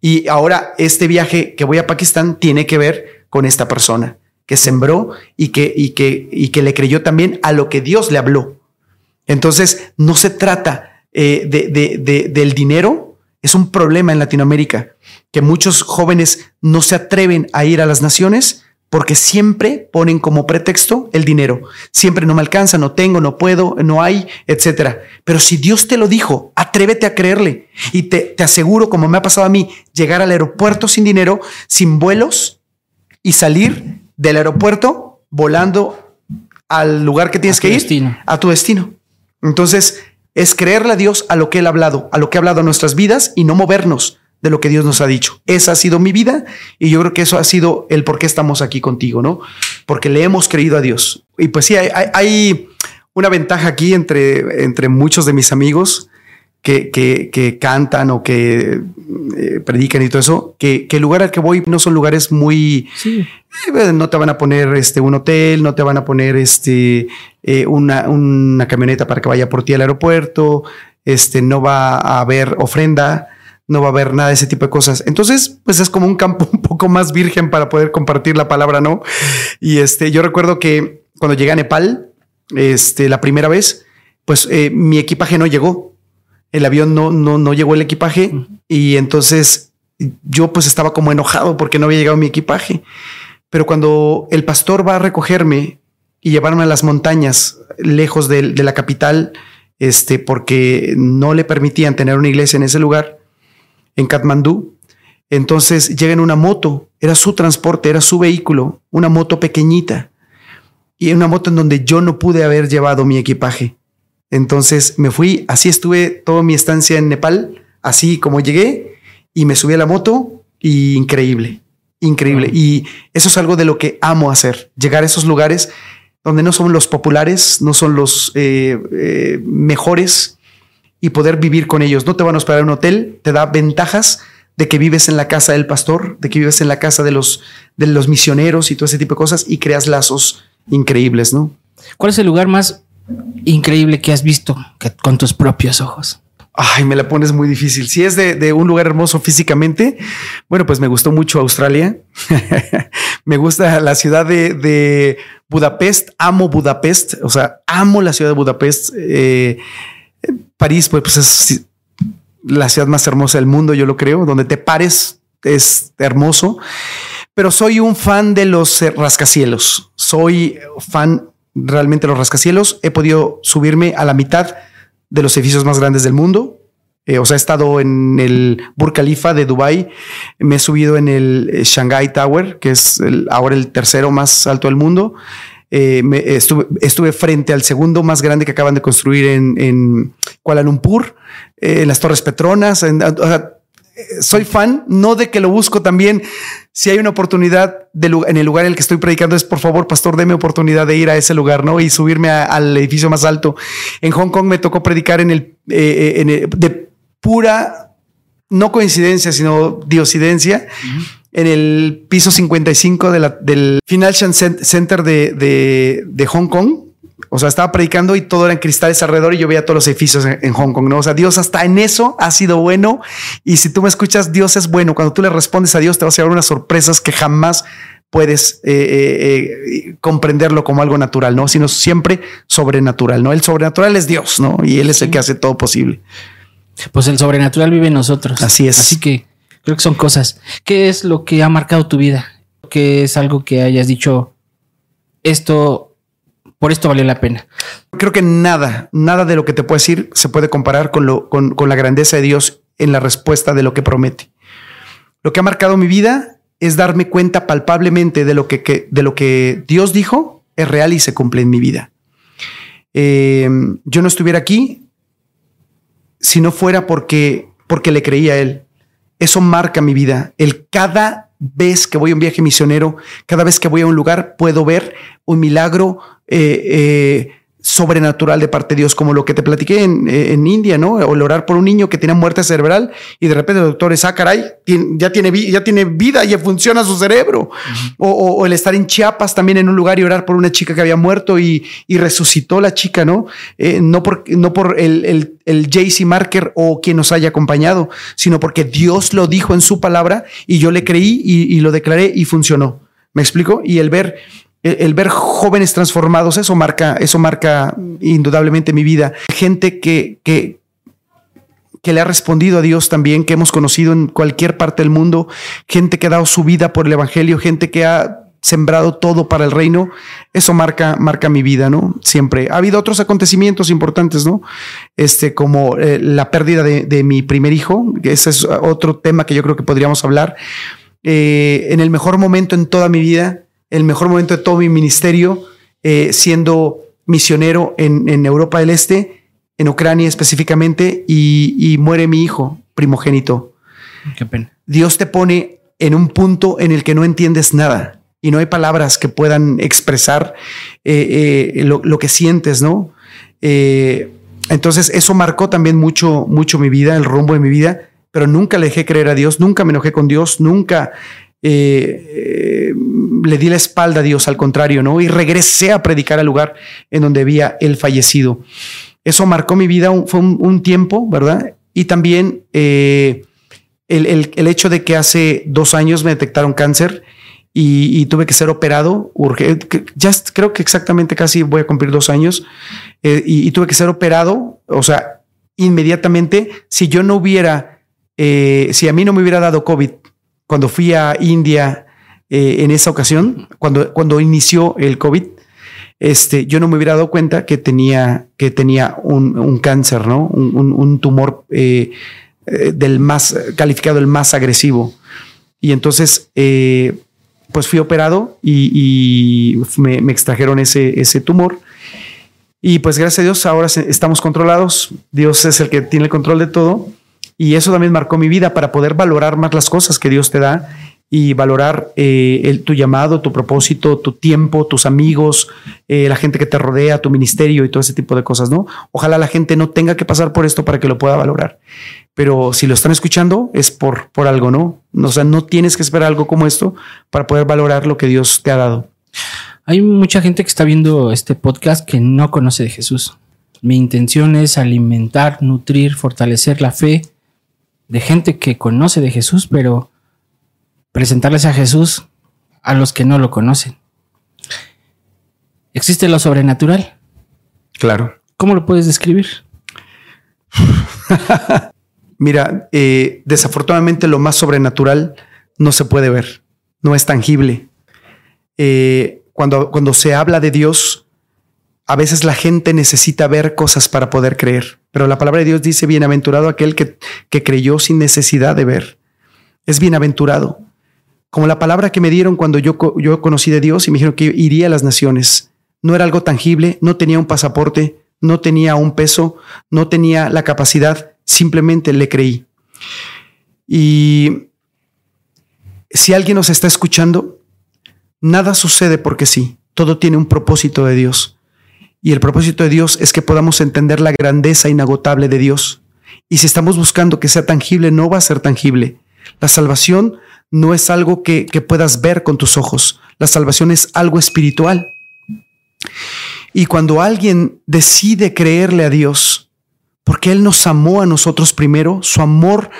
Y ahora este viaje que voy a Pakistán tiene que ver con esta persona que sembró y que, y que, y que le creyó también a lo que Dios le habló. Entonces, no se trata eh, de, del dinero, es un problema en Latinoamérica que muchos jóvenes no se atreven a ir a las naciones porque siempre ponen como pretexto el dinero. Siempre no me alcanza, no tengo, no puedo, no hay, etcétera. Pero si Dios te lo dijo, atrévete a creerle. Y te, te aseguro, como me ha pasado a mí, llegar al aeropuerto sin dinero, sin vuelos y salir del aeropuerto volando al lugar que tienes que ir, a tu destino. Entonces, es creerle a Dios a lo que Él ha hablado, a lo que ha hablado en nuestras vidas y no movernos de lo que Dios nos ha dicho. Esa ha sido mi vida y yo creo que eso ha sido el por qué estamos aquí contigo, ¿no? Porque le hemos creído a Dios. Y pues sí, hay, una ventaja aquí entre, entre muchos de mis amigos que, que, cantan o que eh, predican y todo eso, que, el lugar al que voy no son lugares muy... Eh, no te van a poner este, un hotel, no te van a poner este, eh, una, una camioneta para que vaya por ti al aeropuerto, este, no va a haber ofrenda no va a haber nada de ese tipo de cosas. Entonces, pues es como un campo *laughs* un poco más virgen para poder compartir la palabra, ¿no? Y este, yo recuerdo que cuando llegué a Nepal, este, la primera vez, pues eh, mi equipaje no llegó. El avión no, no, no llegó el equipaje y entonces yo pues estaba como enojado porque no había llegado mi equipaje. Pero cuando el pastor va a recogerme y llevarme a las montañas lejos de, de la capital, este, porque no le permitían tener una iglesia en ese lugar, en Katmandú. Entonces llega en una moto, era su transporte, era su vehículo, una moto pequeñita y una moto en donde yo no pude haber llevado mi equipaje. Entonces me fui, así estuve toda mi estancia en Nepal, así como llegué y me subí a la moto y increíble, increíble. Y eso es algo de lo que amo hacer, llegar a esos lugares donde no son los populares, no son los eh, eh, mejores, y poder vivir con ellos. No te van a esperar en un hotel, te da ventajas de que vives en la casa del pastor, de que vives en la casa de los, de los misioneros y todo ese tipo de cosas y creas lazos increíbles, ¿no? ¿Cuál es el lugar más increíble que has visto con tus propios ojos? Ay, me la pones muy difícil. Si es de, un lugar hermoso físicamente, bueno, pues me gustó mucho Australia. *laughs* me gusta la ciudad de, Budapest. Amo Budapest. O sea, amo la ciudad de Budapest. Eh, París, pues, pues, es la ciudad más hermosa del mundo, yo lo creo, donde te pares es hermoso, pero soy un fan de los rascacielos, soy fan realmente de los rascacielos, he podido subirme a la mitad de los edificios más grandes del mundo, eh, o sea, he estado en el Burj Khalifa de Dubai, me he subido en el eh, Shanghai Tower, que es ahora el tercero más alto del mundo. Eh, estuve, estuve, frente al segundo más grande que acaban de construir en, Kuala Lumpur, eh, en las Torres Petronas. soy fan, no de que lo busco también. Si hay una oportunidad en el lugar en el que estoy predicando, es por favor, pastor, deme oportunidad de ir a ese lugar, ¿no? Y subirme al edificio más alto. En Hong Kong me tocó predicar en el, eh, de pura, no coincidencia, sino diosidencia en el piso 55 del Financial Center de, Hong Kong. O sea, estaba predicando y todo era en cristales alrededor y yo veía todos los edificios en, Hong Kong, ¿no? O sea, Dios hasta en eso ha sido bueno. Y si tú me escuchas, Dios es bueno. Cuando tú le respondes a Dios, te vas a llevar unas sorpresas que jamás puedes eh, eh, eh, comprenderlo como algo natural, ¿no? Sino siempre sobrenatural, ¿no? El sobrenatural es Dios, ¿no? Y Él es el que hace todo posible. Pues el sobrenatural vive en nosotros. Así es. Así que Creo que son cosas. ¿Qué es lo que ha marcado tu vida? ¿Qué es algo que hayas dicho? esto, por esto valió la pena. Creo que nada, nada de lo que te puedo decir se puede comparar con, lo, con, con la grandeza de Dios en la respuesta de lo que promete. Lo que ha marcado mi vida es darme cuenta palpablemente de lo que, de lo que Dios dijo es real y se cumple en mi vida. Eh, yo no estuviera aquí si no fuera porque, porque le creía a Él. Eso marca mi vida. El cada vez que voy a un viaje misionero, cada vez que voy a un lugar, puedo ver un milagro eh, eh, sobrenatural de parte de Dios, como lo que te platiqué en, en, India, ¿no? O el orar por un niño que tiene muerte cerebral y de repente el doctor es, ah, caray, ya tiene, ya tiene vida, ya funciona su cerebro. o, el estar en Chiapas también en un lugar y orar por una chica que había muerto y, y resucitó la chica, ¿no? Eh, no por, no por el, el, el JC Marker o quien nos haya acompañado, sino porque Dios lo dijo en su palabra y yo le creí y, y lo declaré y funcionó. ¿Me explico? Y el ver el, ver jóvenes transformados, eso marca, eso marca indudablemente mi vida. Gente que, que, que le ha respondido a Dios también, que hemos conocido en cualquier parte del mundo, gente que ha dado su vida por el Evangelio, gente que ha sembrado todo para el reino, eso marca, marca mi vida, ¿no? Siempre. Ha habido otros acontecimientos importantes, ¿no? Este, como eh, la pérdida de, mi primer hijo, ese es otro tema que yo creo que podríamos hablar. Eh, en el mejor momento en toda mi vida, el mejor momento de todo mi ministerio, eh, siendo misionero en, Europa del Este, en Ucrania específicamente, y, muere mi hijo primogénito. Qué pena. Dios te pone en un punto en el que no entiendes nada y no hay palabras que puedan expresar eh, eh, lo, que sientes, ¿no? entonces eso marcó también mucho, mucho mi vida, el rumbo de mi vida, pero nunca le dejé creer a Dios, nunca me enojé con Dios, nunca eh, le di la espalda a Dios, al contrario, ¿no? Y regresé a predicar al lugar en donde había él fallecido. Eso marcó mi vida, fue un, tiempo, ¿verdad? Y también eh, el, hecho de que hace dos años me detectaron cáncer y, tuve que ser operado, ya creo que exactamente casi voy a cumplir dos años, eh, y, tuve que ser operado, o sea, inmediatamente, si yo no hubiera, si a mí no me hubiera dado COVID, cuando fui a India eh, en esa ocasión, cuando, cuando inició el COVID, este, yo no me hubiera dado cuenta que tenía, que tenía un, cáncer, ¿no? Un, tumor eh, eh, del más calificado, el más agresivo. Y entonces, pues fui operado y, me, me, extrajeron ese, ese tumor. Y pues gracias a Dios ahora estamos controlados. Dios es el que tiene el control de todo. Y eso también marcó mi vida para poder valorar más las cosas que Dios te da y valorar eh, el, tu llamado, tu propósito, tu tiempo, tus amigos, eh, la gente que te rodea, tu ministerio y todo ese tipo de cosas, ¿no? Ojalá la gente no tenga que pasar por esto para que lo pueda valorar. Pero si lo están escuchando es por, por algo, ¿no? O sea, no tienes que esperar algo como esto para poder valorar lo que Dios te ha dado. Hay mucha gente que está viendo este podcast que no conoce de Jesús. Mi intención es alimentar, nutrir, fortalecer la fe de gente que conoce de Jesús, pero presentarles a Jesús a los que no lo conocen. ¿Existe lo sobrenatural? Claro. ¿Cómo lo puedes describir? *laughs* Mira, eh, desafortunadamente lo más sobrenatural no se puede ver, no es tangible. Eh, cuando, cuando se habla de Dios, a veces la gente necesita ver cosas para poder creer, pero la palabra de Dios dice, bienaventurado aquel que, que creyó sin necesidad de ver. Es bienaventurado. Como la palabra que me dieron cuando yo, yo conocí de Dios y me dijeron que iría a las naciones. No era algo tangible, no tenía un pasaporte, no tenía un peso, no tenía la capacidad, simplemente le creí. Y si alguien nos está escuchando, nada sucede porque sí, todo tiene un propósito de Dios. Y el propósito de Dios es que podamos entender la grandeza inagotable de Dios. Y si estamos buscando que sea tangible, no va a ser tangible. La salvación no es algo que, puedas ver con tus ojos. La salvación es algo espiritual. Y cuando alguien decide creerle a Dios, porque Él nos amó a nosotros primero, su amor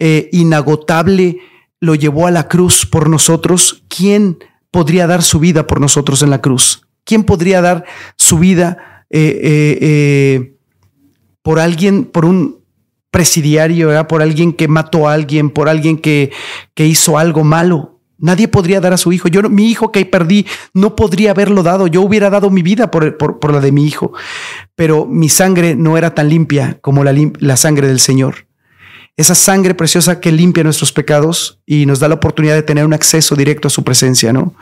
eh, inagotable lo llevó a la cruz por nosotros, ¿quién podría dar su vida por nosotros en la cruz? ¿Quién podría dar su vida eh, eh, eh, por alguien, por un presidiario, por alguien que mató a alguien, por alguien que, que hizo algo malo? Nadie podría dar a su hijo. Yo, mi hijo que perdí, no podría haberlo dado. Yo hubiera dado mi vida por, la de mi hijo. Pero mi sangre no era tan limpia como la sangre del Señor. Esa sangre preciosa que limpia nuestros pecados y nos da la oportunidad de tener un acceso directo a su presencia, ¿no?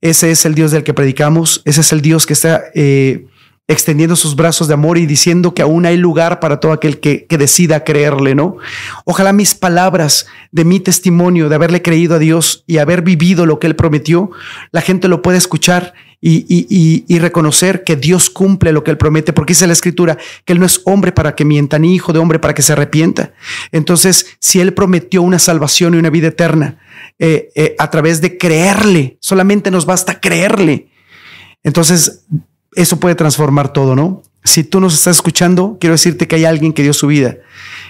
Ese es el Dios del que predicamos. Ese es el Dios que está eh, extendiendo sus brazos de amor y diciendo que aún hay lugar para todo aquel que, decida creerle, ¿no? Ojalá mis palabras de mi testimonio, de haberle creído a Dios y haber vivido lo que Él prometió, la gente lo pueda escuchar y, reconocer que Dios cumple lo que Él promete, porque dice la Escritura que Él no es hombre para que mienta, ni hijo de hombre para que se arrepienta. Entonces, si Él prometió una salvación y una vida eterna eh, eh, a través de creerle, solamente nos basta creerle. Entonces, eso puede transformar todo, ¿no? Si tú nos estás escuchando, quiero decirte que hay alguien que dio su vida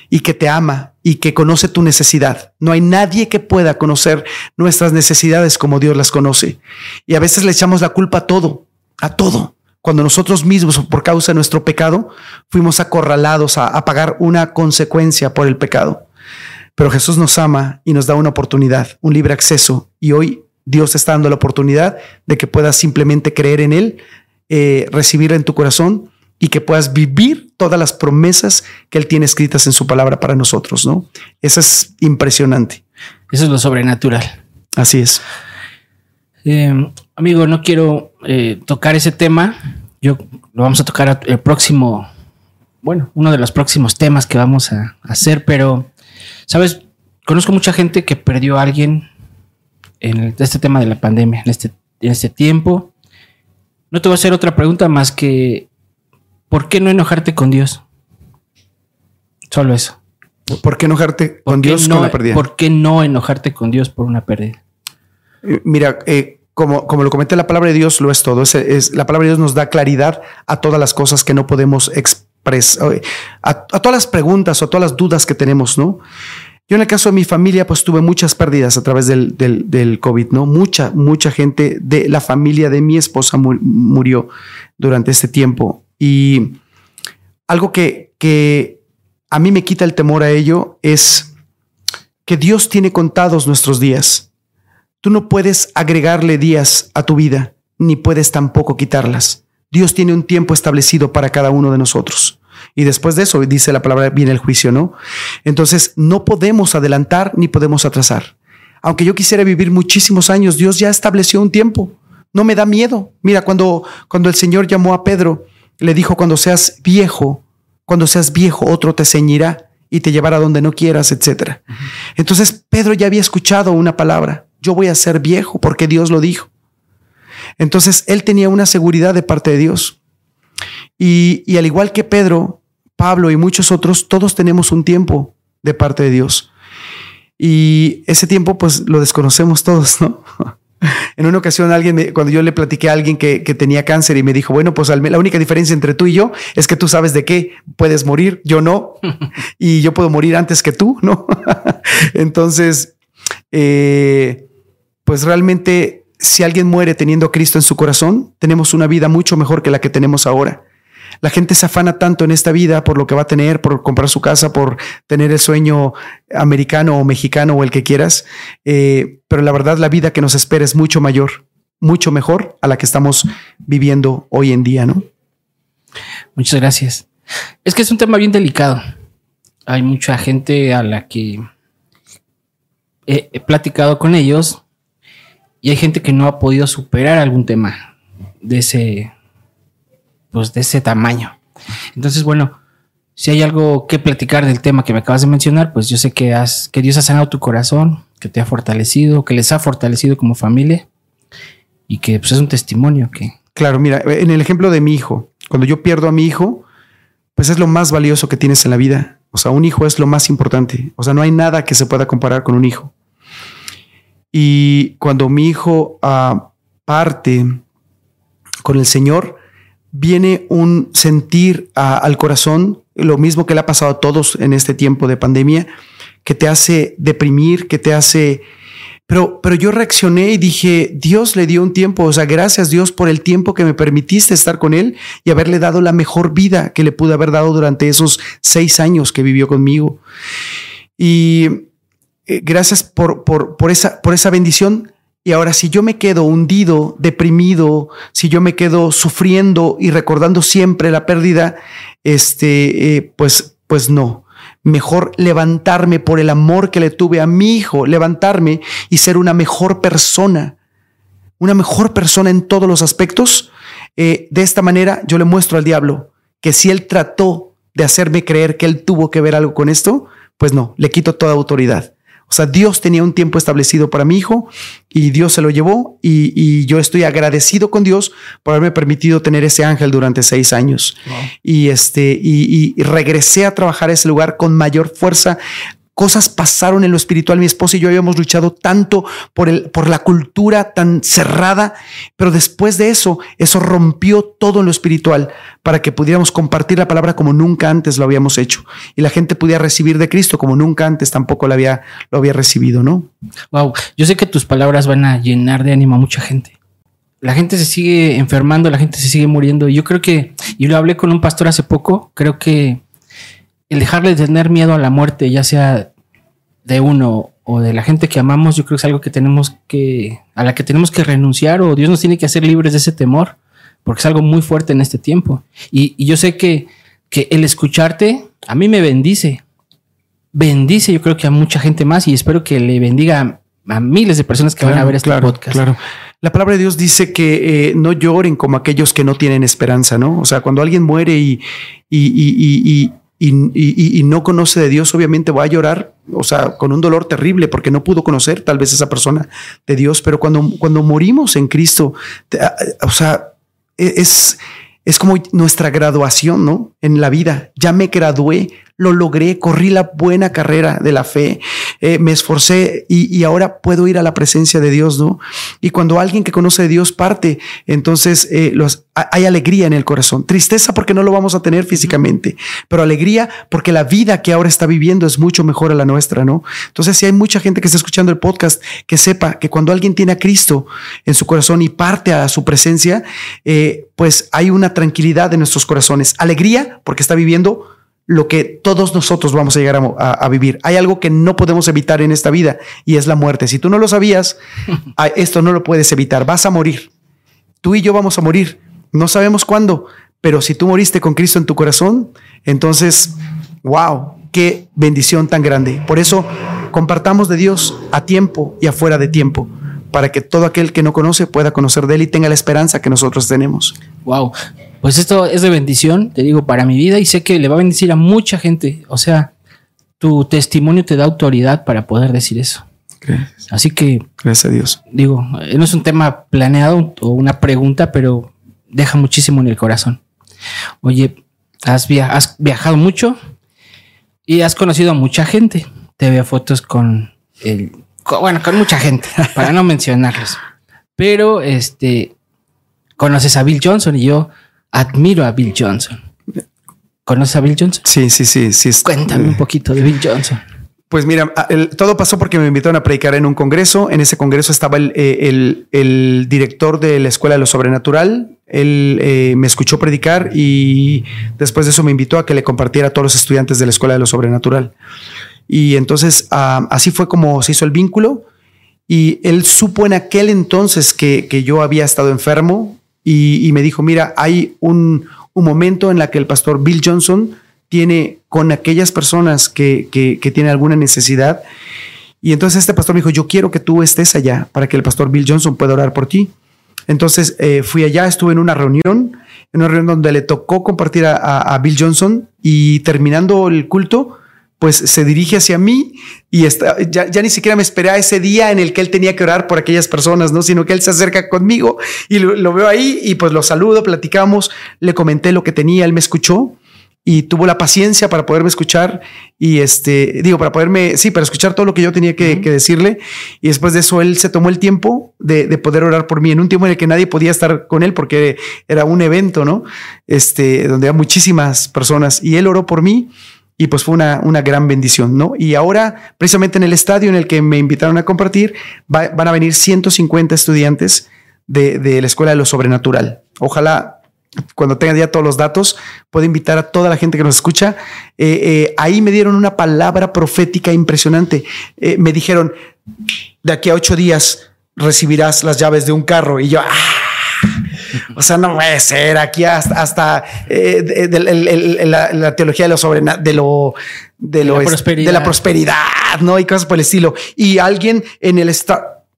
y que te ama y que conoce tu necesidad. No hay nadie que pueda conocer nuestras necesidades como Dios las conoce. Y a veces le echamos la culpa a todo, a todo. Cuando nosotros mismos, por causa de nuestro pecado, fuimos acorralados a, pagar una consecuencia por el pecado. Pero Jesús nos ama y nos da una oportunidad, un libre acceso. Y hoy Dios está dando la oportunidad de que puedas simplemente creer en Él eh, recibir en tu corazón y que puedas vivir todas las promesas que Él tiene escritas en su palabra para nosotros, ¿no? Eso es impresionante. Eso es lo sobrenatural. Así es. Em, amigo, no quiero eh, tocar ese tema. Yo lo vamos a tocar el próximo, bueno, uno de los próximos temas que vamos a hacer, pero, ¿sabes? Conozco mucha gente que perdió a alguien en este tema de la pandemia, en este, en este tiempo. No te voy a hacer otra pregunta más que ¿por qué no enojarte con Dios? Solo eso. ¿Por qué enojarte con Dios no, con la pérdida? ¿Por qué no enojarte con Dios por una pérdida? Eh, mira, eh, como, como lo comenté, la palabra de Dios lo es todo. Es, la palabra de Dios nos da claridad a todas las cosas que no podemos expresar, a, a, todas las preguntas o a todas las dudas que tenemos, ¿no? Yo en el caso de mi familia, pues tuve muchas pérdidas a través del, del, COVID, ¿no? Mucha, mucha gente de la familia de mi esposa murió durante este tiempo. Y algo que, que a mí me quita el temor a ello es que Dios tiene contados nuestros días. Tú no puedes agregarle días a tu vida, ni puedes tampoco quitarlas. Dios tiene un tiempo establecido para cada uno de nosotros. Y después de eso, dice la palabra, viene el juicio, ¿no? Entonces, no podemos adelantar ni podemos atrasar. Aunque yo quisiera vivir muchísimos años, Dios ya estableció un tiempo. No me da miedo. Mira, cuando, cuando el Señor llamó a Pedro, le dijo, cuando seas viejo, cuando seas viejo, otro te ceñirá y te llevará donde no quieras, etc. Entonces, Pedro ya había escuchado una palabra. Yo voy a ser viejo porque Dios lo dijo. Entonces, él tenía una seguridad de parte de Dios. Y, y al igual que Pedro, Pablo y muchos otros, todos tenemos un tiempo de parte de Dios. Y ese tiempo, pues lo desconocemos todos, ¿no? *laughs* *laughs* En una ocasión, alguien, cuando yo le platiqué a alguien que, tenía cáncer y me dijo, bueno, pues la única diferencia entre tú y yo es que tú sabes de qué puedes morir, yo no, *laughs* y yo puedo morir antes que tú, *laughs* ¿no? Entonces, eh, pues realmente, si alguien muere teniendo a Cristo en su corazón, tenemos una vida mucho mejor que la que tenemos ahora. La gente se afana tanto en esta vida por lo que va a tener, por comprar su casa, por tener el sueño americano o mexicano o el que quieras. Eh, pero la verdad, la vida que nos espera es mucho mayor, mucho mejor a la que estamos viviendo hoy en día, ¿no? Muchas gracias. Es que es un tema bien delicado. Hay mucha gente a la que he platicado con ellos y hay gente que no ha podido superar algún tema de ese, pues de ese tamaño. Entonces, bueno, si hay algo que platicar del tema que me acabas de mencionar, pues yo sé que, has, que Dios ha sanado tu corazón, que te ha fortalecido, que les ha fortalecido como familia y que pues, es un testimonio que... Claro, mira, en el ejemplo de mi hijo, cuando yo pierdo a mi hijo, pues es lo más valioso que tienes en la vida. O sea, un hijo es lo más importante. O sea, no hay nada que se pueda comparar con un hijo. Y cuando mi hijo ah, parte con el Señor, viene un sentir al corazón, lo mismo que le ha pasado a todos en este tiempo de pandemia, que te hace deprimir, que te hace... Pero, pero yo reaccioné y dije, Dios le dio un tiempo, o sea, gracias Dios por el tiempo que me permitiste estar con él y haberle dado la mejor vida que le pude haber dado durante esos seis años que vivió conmigo. Y eh, gracias por, por, por, esa, por esa bendición Y ahora, si yo me quedo hundido, deprimido, si yo me quedo sufriendo y recordando siempre la pérdida, este, eh, pues, pues no. Mejor levantarme por el amor que le tuve a mi hijo, levantarme y ser una mejor persona, una mejor persona en todos los aspectos. Eh, de esta manera, yo le muestro al diablo que si él trató de hacerme creer que él tuvo que ver algo con esto, pues no, le quito toda autoridad. O sea, Dios tenía un tiempo establecido para mi hijo y Dios se lo llevó y, yo estoy agradecido con Dios por haberme permitido tener ese ángel durante seis años. Y este, y, y, regresé a trabajar a ese lugar con mayor fuerza cosas pasaron en lo espiritual. Mi esposa y yo habíamos luchado tanto por, el, por la cultura tan cerrada, pero después de eso, eso rompió todo en lo espiritual para que pudiéramos compartir la palabra como nunca antes lo habíamos hecho y la gente pudiera recibir de Cristo como nunca antes tampoco lo había, lo había recibido, ¿no? Wow, yo sé que tus palabras van a llenar de ánimo a mucha gente. La gente se sigue enfermando, la gente se sigue muriendo. Yo creo que, y lo hablé con un pastor hace poco, creo que el dejarle de tener miedo a la muerte, ya sea de uno o de la gente que amamos, yo creo que es algo que tenemos que, a la que tenemos que renunciar o Dios nos tiene que hacer libres de ese temor, porque es algo muy fuerte en este tiempo. Y, yo sé que, que el escucharte a mí me bendice, bendice yo creo que a mucha gente más y espero que le bendiga a, miles de personas que van a ver este podcast. Claro. La palabra de Dios dice que eh, no lloren como aquellos que no tienen esperanza, ¿no? O sea, cuando alguien muere y, y, y, no conoce de Dios, obviamente va a llorar, o sea, con un dolor terrible porque no pudo conocer tal vez esa persona de Dios, pero cuando, cuando morimos en Cristo, o sea, e, es, es como nuestra graduación, ¿no? En la vida. Ya me gradué, lo logré, corrí la buena carrera de la fe, eh, me esforcé y, ahora puedo ir a la presencia de Dios, ¿no? Y cuando alguien que conoce de Dios parte, entonces eh, los, hay alegría en el corazón, tristeza porque no lo vamos a tener físicamente, pero alegría porque la vida que ahora está viviendo es mucho mejor a la nuestra, ¿no? Entonces, si hay mucha gente que está escuchando el podcast, que sepa que cuando alguien tiene a Cristo en su corazón y parte a su presencia, eh, pues hay una tranquilidad en nuestros corazones, alegría porque está viviendo lo que todos nosotros vamos a llegar a, vivir. Hay algo que no podemos evitar en esta vida y es la muerte. Si tú no lo sabías, *laughs* esto no lo puedes evitar. Vas a morir. Tú y yo vamos a morir. No sabemos cuándo, pero si tú moriste con Cristo en tu corazón, entonces, wow, qué bendición tan grande. Por eso compartamos de Dios a tiempo y afuera de tiempo para que todo aquel que no conoce pueda conocer de Él y tenga la esperanza que nosotros tenemos. Wow. Pues esto es de bendición, te digo, para mi vida y sé que le va a bendecir a mucha gente. O sea, tu testimonio te da autoridad para poder decir eso. Así que. Gracias a Dios. Digo, no es un tema planeado o una pregunta, pero deja muchísimo en el corazón. Oye, has, has viajado mucho y has conocido a mucha gente. Te veo fotos con el. Bueno, con mucha gente, *laughs* para no mencionarlos. Pero este. Conoces a Bill Johnson y yo admiro a Bill Johnson. ¿Conoces a Bill Johnson? Sí, sí, sí. sí Cuéntame un poquito de Bill Johnson. Pues mira, todo pasó porque me invitaron a predicar en un congreso. En ese congreso estaba el, eh, director de la Escuela de lo Sobrenatural. Él eh, me escuchó predicar y después de eso me invitó a que le compartiera a todos los estudiantes de la Escuela de lo Sobrenatural. Y entonces ah, así fue como se hizo el vínculo. Y él supo en aquel entonces que, que yo había estado enfermo, y, me dijo, mira, hay un, momento en el que el pastor Bill Johnson tiene con aquellas personas que, que, tienen alguna necesidad. Y entonces este pastor me dijo, yo quiero que tú estés allá para que el pastor Bill Johnson pueda orar por ti. Entonces eh, fui allá, estuve en una reunión, en una reunión donde le tocó compartir a Bill Johnson y terminando el culto, pues se dirige hacia mí y está, ya, ni siquiera me esperé a ese día en el que él tenía que orar por aquellas personas, ¿no? Sino que él se acerca conmigo y lo, veo ahí y pues lo saludo, platicamos, le comenté lo que tenía, él me escuchó y tuvo la paciencia para poderme escuchar y este, digo, para poderme, sí, para escuchar todo lo que yo tenía que, decirle. Y después de eso, él se tomó el tiempo de, de, poder orar por mí en un tiempo en el que nadie podía estar con él porque era un evento, ¿no? Este, donde había muchísimas personas y él oró por mí y pues fue una, una, gran bendición, ¿no? Y ahora, precisamente en el estadio en el que me invitaron a compartir, van a venir 150 estudiantes de, de, la Escuela de lo Sobrenatural. Ojalá, cuando tenga ya todos los datos, pueda invitar a toda la gente que nos escucha. Eh, eh, ahí me dieron una palabra profética impresionante. Eh, me dijeron, de aquí a ocho días recibirás las llaves de un carro. Y yo, ¡ah! *laughs* O sea, no puede ser aquí hasta, hasta eh, la, teología de lo sobrenatural, de lo, de, lo de la prosperidad, ¿no? Y cosas por el estilo. Y alguien en el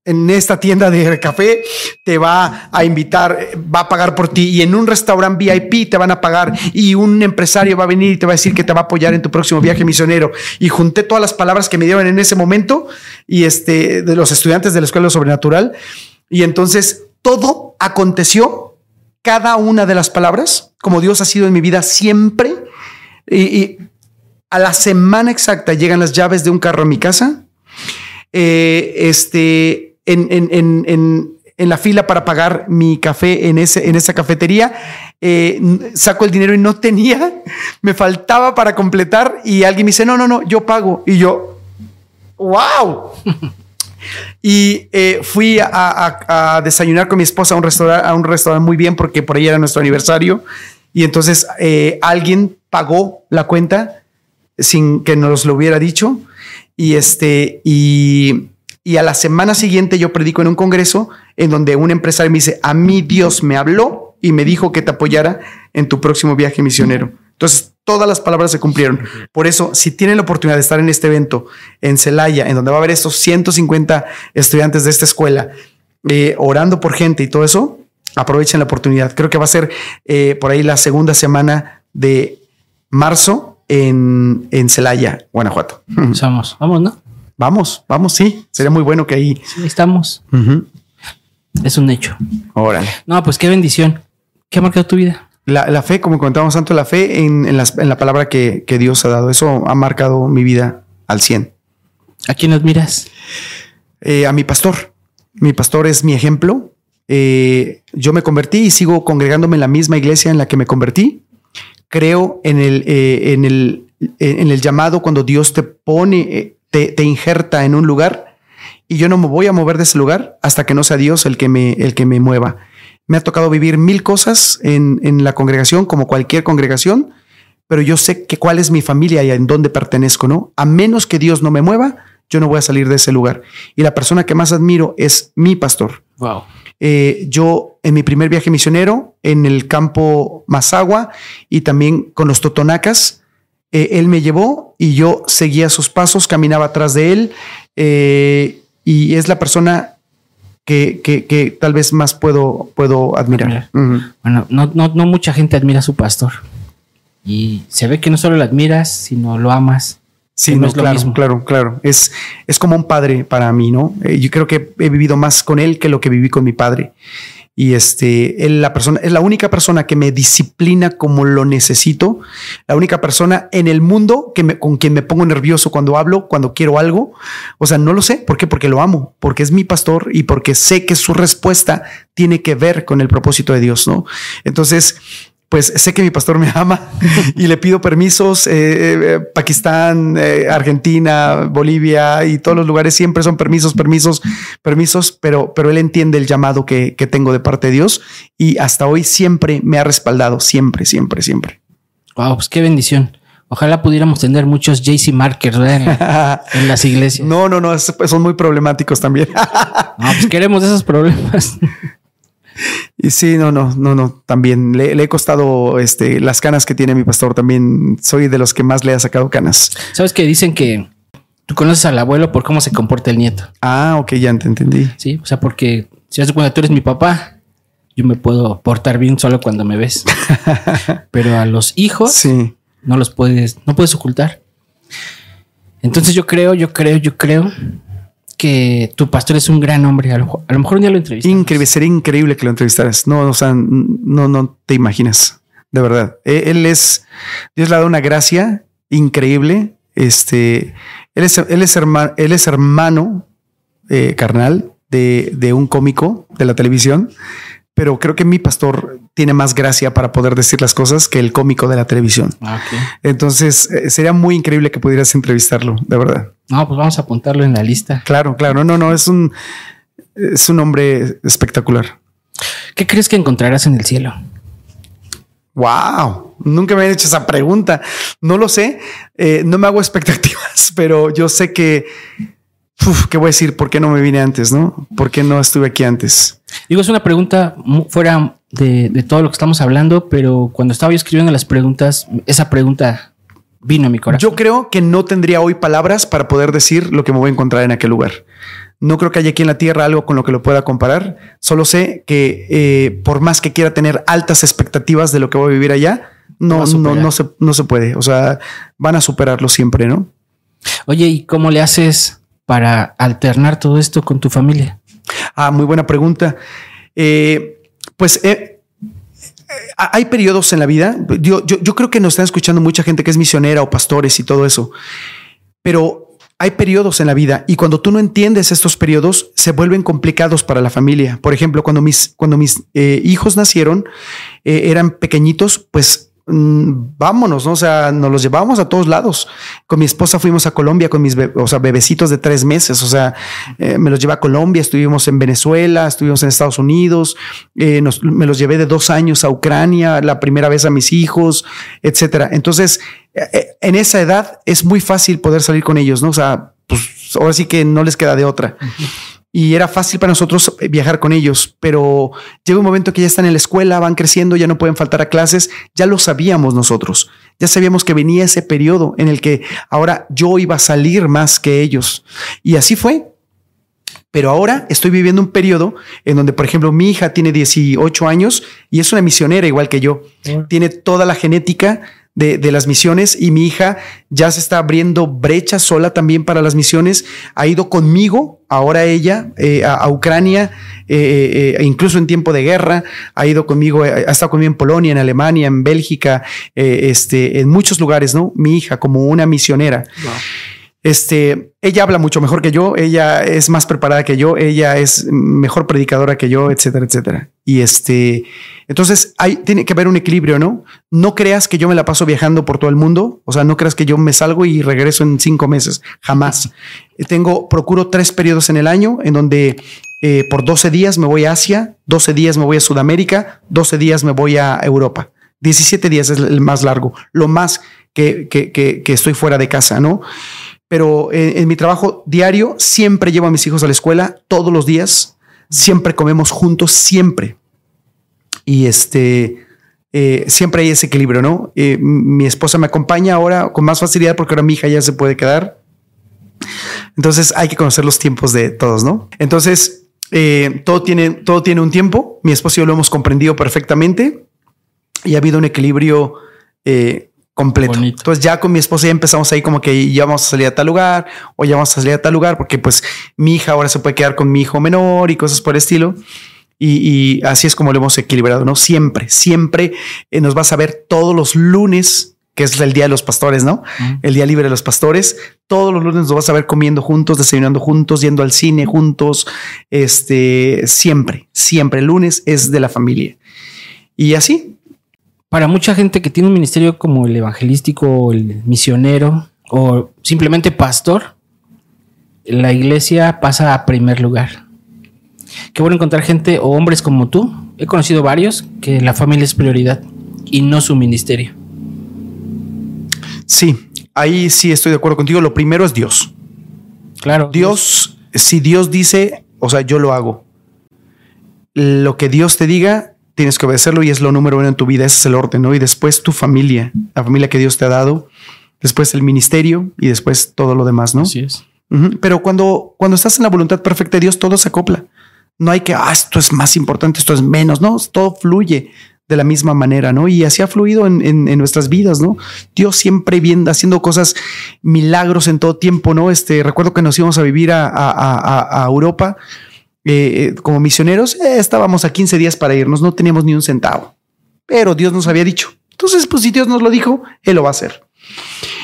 en esta tienda de café te va a invitar, va a pagar por ti y en un restaurante VIP te van a pagar y un empresario va a venir y te va a decir que te va a apoyar en tu próximo viaje misionero. Y junté todas las palabras que me dieron en ese momento y este de los estudiantes de la Escuela Sobrenatural y entonces todo aconteció, cada una de las palabras, como Dios ha sido en mi vida siempre y, a la semana exacta llegan las llaves de un carro a mi casa. Eh, este en, la fila para pagar mi café en, ese, en esa cafetería. Eh, saco el dinero y no tenía, *laughs* me faltaba para completar y alguien me dice, no, no, no, yo pago. Y yo, wow. *laughs* y eh, fui a, desayunar con mi esposa a un restaurante, a un restaurante muy bien porque por ahí era nuestro aniversario. Y entonces eh, alguien pagó la cuenta sin que nos lo hubiera dicho. Y este, y y a la semana siguiente yo predico en un congreso en donde un empresario me dice, a mí Dios me habló y me dijo que te apoyara en tu próximo viaje misionero. Entonces, todas las palabras se cumplieron. Por eso, si tienen la oportunidad de estar en este evento en Celaya, en donde va a haber estos 150 estudiantes de esta escuela, eh, orando por gente y todo eso, aprovechen la oportunidad. Creo que va a ser eh, por ahí la segunda semana de marzo en, en Celaya, Guanajuato. *laughs* Vamos, vamos, ¿no? Vamos, vamos, sí. Sería muy bueno que ahí. Sí, estamos. Es un hecho. Órale. No, pues qué bendición. ¿Qué ha marcado tu vida? La, fe, como comentábamos tanto, la fe en, la palabra que, Dios ha dado. Eso ha marcado mi vida al 100. ¿A quién admiras? Eh, a mi pastor. Mi pastor es mi ejemplo. Eh, yo me convertí y sigo congregándome en la misma iglesia en la que me convertí. Creo en el, eh, en el, en el llamado cuando Dios te pone te, injerta en un lugar y yo no me voy a mover de ese lugar hasta que no sea Dios el que me, el que me mueva. Me ha tocado vivir mil cosas en, la congregación, como cualquier congregación, pero yo sé que cuál es mi familia y en dónde pertenezco, ¿no? A menos que Dios no me mueva, yo no voy a salir de ese lugar. Y la persona que más admiro es mi pastor. Wow. Eh, yo en mi primer viaje misionero en el campo Mazagua y también con los Totonacas, eh, él me llevó y yo seguía sus pasos, caminaba atrás de él eh, y es la persona que, tal vez más puedo, puedo admirar. Bueno, no, no, mucha gente admira a su pastor y se ve que no solo lo admiras, sino lo amas. Sí, no, es claro, claro, claro. Es, es como un padre para mí, ¿no? Eh, yo creo que he vivido más con él que lo que viví con mi padre y este, él, la persona, es la única persona que me disciplina como lo necesito, la única persona en el mundo que me, con quien me pongo nervioso cuando hablo, cuando quiero algo. O sea, no lo sé. ¿Por qué? Porque lo amo, porque es mi pastor y porque sé que su respuesta tiene que ver con el propósito de Dios, ¿no? Entonces, pues sé que mi pastor me ama *laughs* y le pido permisos. Eh, eh, Pakistán, eh, Argentina, Bolivia y todos los lugares siempre son permisos, permisos, permisos, pero, pero él entiende el llamado que, tengo de parte de Dios y hasta hoy siempre me ha respaldado, siempre, siempre, siempre. Wow, pues qué bendición. Ojalá pudiéramos tener muchos JC Markers en, *laughs* en, las iglesias. No, no, no, son muy problemáticos también. no, pues queremos esos problemas. *laughs* Y sí, no, no, no, no. También le, he costado este, las canas que tiene mi pastor. También soy de los que más le ha sacado canas. Sabes que dicen que tú conoces al abuelo por cómo se comporta el nieto. Ah, ok, ya te entendí. Sí, o sea, porque si hace cuando tú eres mi papá, yo me puedo portar bien solo cuando me ves. *laughs* Pero a los hijos sí. no los puedes, no puedes ocultar. Entonces yo creo, yo creo, yo creo que tu pastor es un gran hombre. A lo, mejor un día lo entrevistas. Increíble, sería increíble que lo entrevistaras. No, o sea, no, no te imaginas. De verdad. E, él es, Dios le ha dado una gracia increíble. Este, él es, él es, hermano, él es hermano eh, carnal de, de un cómico de la televisión pero creo que mi pastor tiene más gracia para poder decir las cosas que el cómico de la televisión. Ah, Entonces eh, sería muy increíble que pudieras entrevistarlo, de verdad. No, pues vamos a apuntarlo en la lista. Claro, claro. No, no, es un, es un hombre espectacular. ¿Qué crees que encontrarás en el cielo? Wow, nunca me han hecho esa pregunta. No lo sé, eh, no me hago *laughs* expectativas, pero yo sé que ¿qué voy a decir? ¿Por qué no me vine antes? ¿No? ¿Por qué no estuve aquí antes? Digo, es una pregunta fuera de, de todo lo que estamos hablando, pero cuando estaba yo escribiendo las preguntas, esa pregunta vino a mi corazón. Yo creo que no tendría hoy palabras para poder decir lo que me voy a encontrar en aquel lugar. No creo que haya aquí en la tierra algo con lo que lo pueda comparar. Solo sé que eh, por más que quiera tener altas expectativas de lo que voy a vivir allá, no, no, no, se, no se puede. O sea, van a superarlo siempre, ¿no? Oye, ¿y cómo le haces para alternar todo esto con tu familia? Ah, muy buena pregunta. Eh, pues eh, hay periodos en la vida. Yo, creo que nos están escuchando mucha gente que es misionera o pastores y todo eso. Pero hay periodos en la vida y cuando tú no entiendes estos periodos se vuelven complicados para la familia. Por ejemplo, cuando mis, cuando mis eh, hijos nacieron, eh, eran pequeñitos, pues vámonos, ¿no? O sea, nos los llevábamos a todos lados. Con mi esposa fuimos a Colombia con mis o sea, bebecitos de tres meses, o sea, eh, me los llevé a Colombia, estuvimos en Venezuela, estuvimos en Estados Unidos, me los llevé de dos años a Ucrania, la primera vez a mis hijos, etcétera. Entonces, eh, eh, en esa edad es muy fácil poder salir con ellos, ¿no? O sea, pues ahora sí que no les queda de otra. Y era fácil para nosotros eh, viajar con ellos, pero llega un momento que ya están en la escuela, van creciendo, ya no pueden faltar a clases, ya lo sabíamos nosotros, ya sabíamos que venía ese periodo en el que ahora yo iba a salir más que ellos. Y así fue. Pero ahora estoy viviendo un periodo en donde, por ejemplo, mi hija tiene 18 años y es una misionera igual que yo. Tiene toda la genética de, las misiones y mi hija ya se está abriendo brecha sola también para las misiones. Ha ido conmigo, ahora ella, eh, a, Ucrania, eh, eh, incluso en tiempo de guerra, ha ido conmigo, ha estado conmigo en Polonia, en Alemania, en Bélgica, este, en muchos lugares, ¿no? Mi hija como una misionera. Este, ella habla mucho mejor que yo, ella es más preparada que yo, ella es mejor predicadora que yo, etcétera, etcétera. Y este, entonces hay, tiene que haber un equilibrio, ¿no? No creas que yo me la paso viajando por todo el mundo, o sea, no creas que yo me salgo y regreso en cinco meses, jamás. Tengo, procuro tres periodos en el año en donde eh, por 12 días me voy a Asia, 12 días me voy a Sudamérica, 12 días me voy a Europa. 17 días es el más largo, lo más que, que, que estoy fuera de casa, ¿no? Pero eh, en, mi trabajo diario siempre llevo a mis hijos a la escuela todos los días, siempre comemos juntos, siempre. Y este, eh, siempre hay ese equilibrio, ¿no? Eh, mi esposa me acompaña ahora con más facilidad porque ahora mi hija ya se puede quedar. Entonces hay que conocer los tiempos de todos, ¿no? Entonces, todo, tiene, todo tiene un tiempo. Mi esposo y yo lo hemos comprendido perfectamente y ha habido un equilibrio completo. Entonces ya con mi esposa ya empezamos ahí como que ya vamos a salir a tal lugar o ya vamos a salir a tal lugar porque pues mi hija ahora se puede quedar con mi hijo menor y cosas por el estilo. Y, así es como lo hemos equilibrado, ¿no? Siempre, siempre eh, nos vas a ver todos los lunes, que es el día de los pastores, ¿no? El día libre de los pastores. Todos los lunes nos vas a ver comiendo juntos, desayunando juntos, yendo al cine juntos. Este, siempre, siempre. El lunes es de la familia. Y así, para mucha gente que tiene un ministerio como el evangelístico o el misionero o simplemente pastor, la iglesia pasa a primer lugar. Qué bueno encontrar gente o hombres como tú. He conocido varios que la familia es prioridad y no su ministerio. Sí, ahí sí estoy de acuerdo contigo. Lo primero es Dios. Claro. Dios, si Dios dice, o sea, yo lo hago. Lo que Dios te diga, tienes que obedecerlo y es lo número uno en tu vida, ese es el orden, ¿no? Y después tu familia, la familia que Dios te ha dado, después el ministerio y después todo lo demás, ¿no? Así es. Pero cuando, cuando estás en la voluntad perfecta de Dios, todo se acopla. No hay que, ah, esto es más importante, esto es menos, no, todo fluye de la misma manera, ¿no? Y así ha fluido en, nuestras vidas, ¿no? Dios siempre viene haciendo cosas, milagros en todo tiempo, ¿no? Este, recuerdo que nos íbamos a vivir a, a Europa eh, eh, como misioneros, eh, estábamos a 15 días para irnos, no teníamos ni un centavo, pero Dios nos había dicho. Entonces, pues si Dios nos lo dijo, Él lo va a hacer.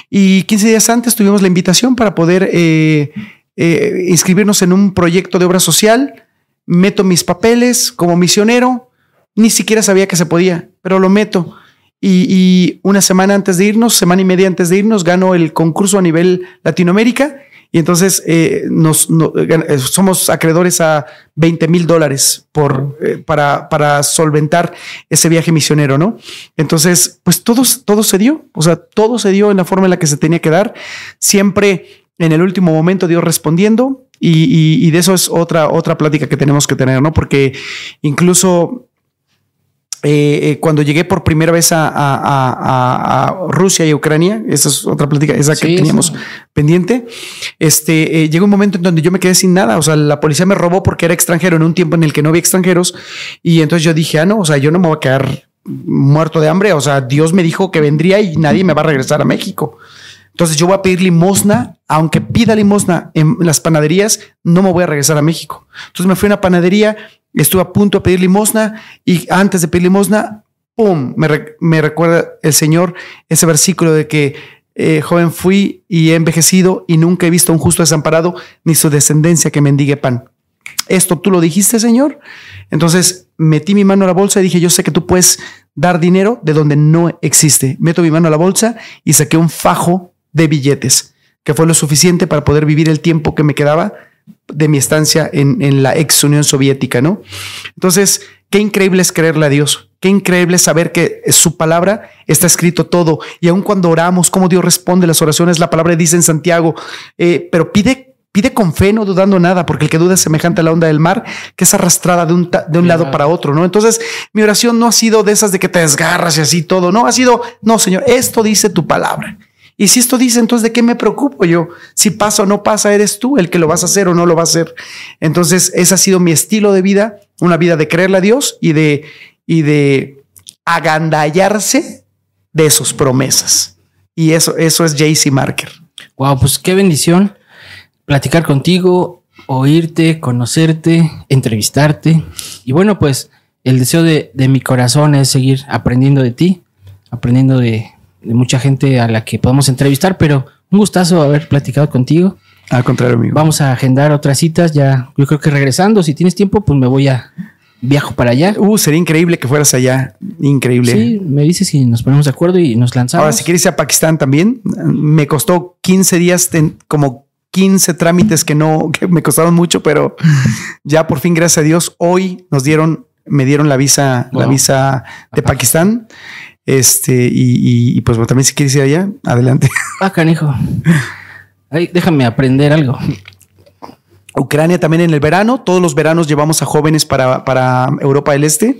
Y 15 días antes tuvimos la invitación para poder inscribirnos en un proyecto de obra social. Meto mis papeles como misionero, ni siquiera sabía que se podía, pero lo meto. Y, y, una semana antes de irnos, semana y media antes de irnos, gano el concurso a nivel Latinoamérica y entonces eh, nos, eh, somos acreedores a 20 mil dólares por, eh, para, para solventar ese viaje misionero, ¿no? Entonces, pues todo, todo se dio, o sea, todo se dio en la forma en la que se tenía que dar. Siempre en el último momento Dios respondiendo y, de eso es otra, otra plática que tenemos que tener, ¿no? Porque incluso eh, eh, cuando llegué por primera vez a, Rusia y Ucrania, esa es otra plática, esa que teníamos pendiente, este, eh, llegó un momento en donde yo me quedé sin nada, o sea, la policía me robó porque era extranjero en un tiempo en el que no había extranjeros y entonces yo dije, ah, no, o sea, yo no me voy a quedar muerto de hambre, o sea, Dios me dijo que vendría y nadie me va a regresar a México. Entonces yo voy a pedir limosna, aunque pida limosna en las panaderías, no me voy a regresar a México. Entonces me fui a una panadería, estuve a punto de pedir limosna y antes de pedir limosna, ¡pum! Me, recuerda el Señor ese versículo de que eh, joven fui y he envejecido y nunca he visto a un justo desamparado ni su descendencia que mendigue pan. Esto tú lo dijiste, Señor. Entonces metí mi mano a la bolsa y dije, yo sé que tú puedes dar dinero de donde no existe. Meto mi mano a la bolsa y saqué un fajo de billetes, que fue lo suficiente para poder vivir el tiempo que me quedaba de mi estancia en, la ex Unión Soviética, ¿no? Entonces, qué increíble es creerle a Dios, qué increíble es saber que su palabra está escrito todo y aun cuando oramos, cómo Dios responde las oraciones, la palabra dice en Santiago, eh, pero pide Pide con fe, no dudando nada, porque el que duda es semejante a la onda del mar, que es arrastrada de un, de un lado para otro, ¿no? Entonces, mi oración no ha sido de esas de que te desgarras y así todo, no, ha sido, no, Señor, esto dice tu palabra. Y si esto dice, entonces, ¿de qué me preocupo yo? Si pasa o no pasa, eres tú el que lo vas a hacer o no lo va a hacer. Entonces, ese ha sido mi estilo de vida, una vida de creerle a Dios y de, y de agandallarse de sus promesas. Y eso, eso es JC Marker. Wow, pues qué bendición platicar contigo, oírte, conocerte, entrevistarte. Y bueno, pues el deseo de, de mi corazón es seguir aprendiendo de ti, aprendiendo de, de mucha gente a la que podemos entrevistar, pero un gustazo haber platicado contigo. Al contrario, amigo. Vamos a agendar otras citas ya. Yo creo que regresando, si tienes tiempo, pues me voy a viajo para allá. Uh, sería increíble que fueras allá. Increíble. Sí, me dices si nos ponemos de acuerdo y nos lanzamos. Ahora, si quieres ir a Pakistán también, me costó 15 días, como 15 trámites que no, que me costaron mucho, pero ya por fin, gracias a Dios, hoy nos dieron, me dieron la visa, la visa de Pakistán. Este, y, pues también si quieres ir allá, adelante. *laughs* Ah, canijo. Ay, déjame aprender algo. Ucrania también en el verano. Todos los veranos llevamos a jóvenes para, para Europa del Este.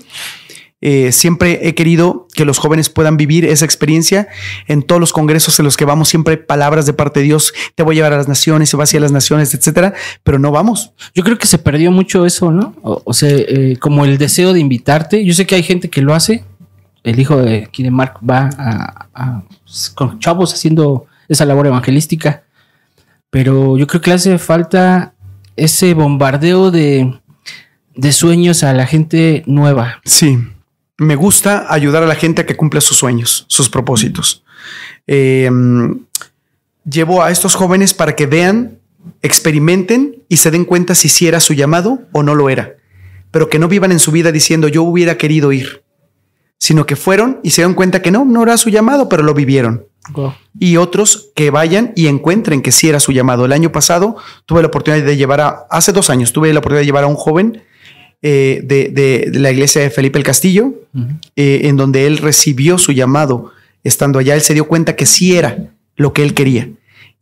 Eh, siempre he querido que los jóvenes puedan vivir esa experiencia en todos los congresos en los que vamos, siempre palabras de parte de Dios, te voy a llevar a las naciones, se va hacia las naciones, etcétera, pero no vamos. Yo creo que se perdió mucho eso, ¿no? O, sea, eh, como el deseo de invitarte. Yo sé que hay gente que lo hace, el hijo de aquí de Mark va a, con chavos haciendo esa labor evangelística. Pero yo creo que le hace falta ese bombardeo de, sueños a la gente nueva. Sí, me gusta ayudar a la gente a que cumpla sus sueños, sus propósitos. Em, llevo a estos jóvenes para que vean, experimenten y se den cuenta si sí era su llamado o no lo era, pero que no vivan en su vida diciendo yo hubiera querido ir sino que fueron y se dieron cuenta que no, no era su llamado, pero lo vivieron. Y otros que vayan y encuentren que sí era su llamado. El año pasado tuve la oportunidad de llevar a, hace dos años, tuve la oportunidad de llevar a un joven eh, de, la iglesia de Felipe el Castillo, eh, en donde él recibió su llamado. Estando allá, él se dio cuenta que sí era lo que él quería.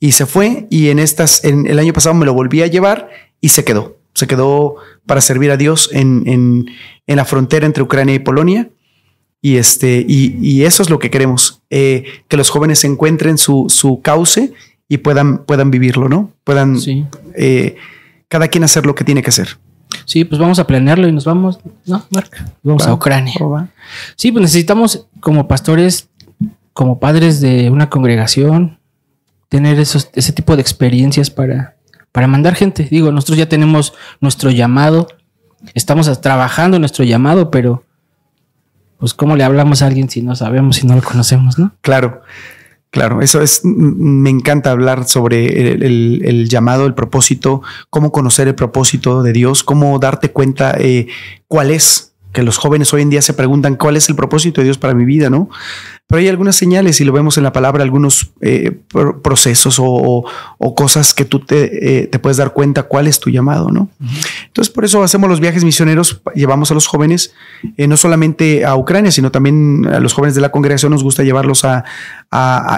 Y se fue y en estas, en el año pasado me lo volví a llevar y se quedó. Se quedó para servir a Dios en, en, en la frontera entre Ucrania y Polonia y, este, y, eso es lo que queremos, eh, que los jóvenes encuentren su, su cauce y puedan, puedan vivirlo, ¿no? Puedan eh, cada quien hacer lo que tiene que hacer. Sí, pues vamos a planearlo y nos vamos, ¿no, Marc? Vamos a Ucrania. Sí, pues necesitamos como pastores, como padres de una congregación, tener esos, ese tipo de experiencias para, para mandar gente. Digo, nosotros ya tenemos nuestro llamado, estamos trabajando nuestro llamado, pero pues cómo le hablamos a alguien si no sabemos, si no lo conocemos, ¿no? Claro. Claro, eso es, me encanta hablar sobre el, llamado, el propósito, cómo conocer el propósito de Dios, cómo darte cuenta eh, cuál es, que los jóvenes hoy en día se preguntan cuál es el propósito de Dios para mi vida, ¿no? Pero hay algunas señales y lo vemos en la palabra, algunos eh, procesos o, cosas que tú eh, te, puedes dar cuenta cuál es tu llamado, ¿no? Entonces, por eso hacemos los viajes misioneros, llevamos a los jóvenes, eh, no solamente a Ucrania, sino también a los jóvenes de la congregación, nos gusta llevarlos a,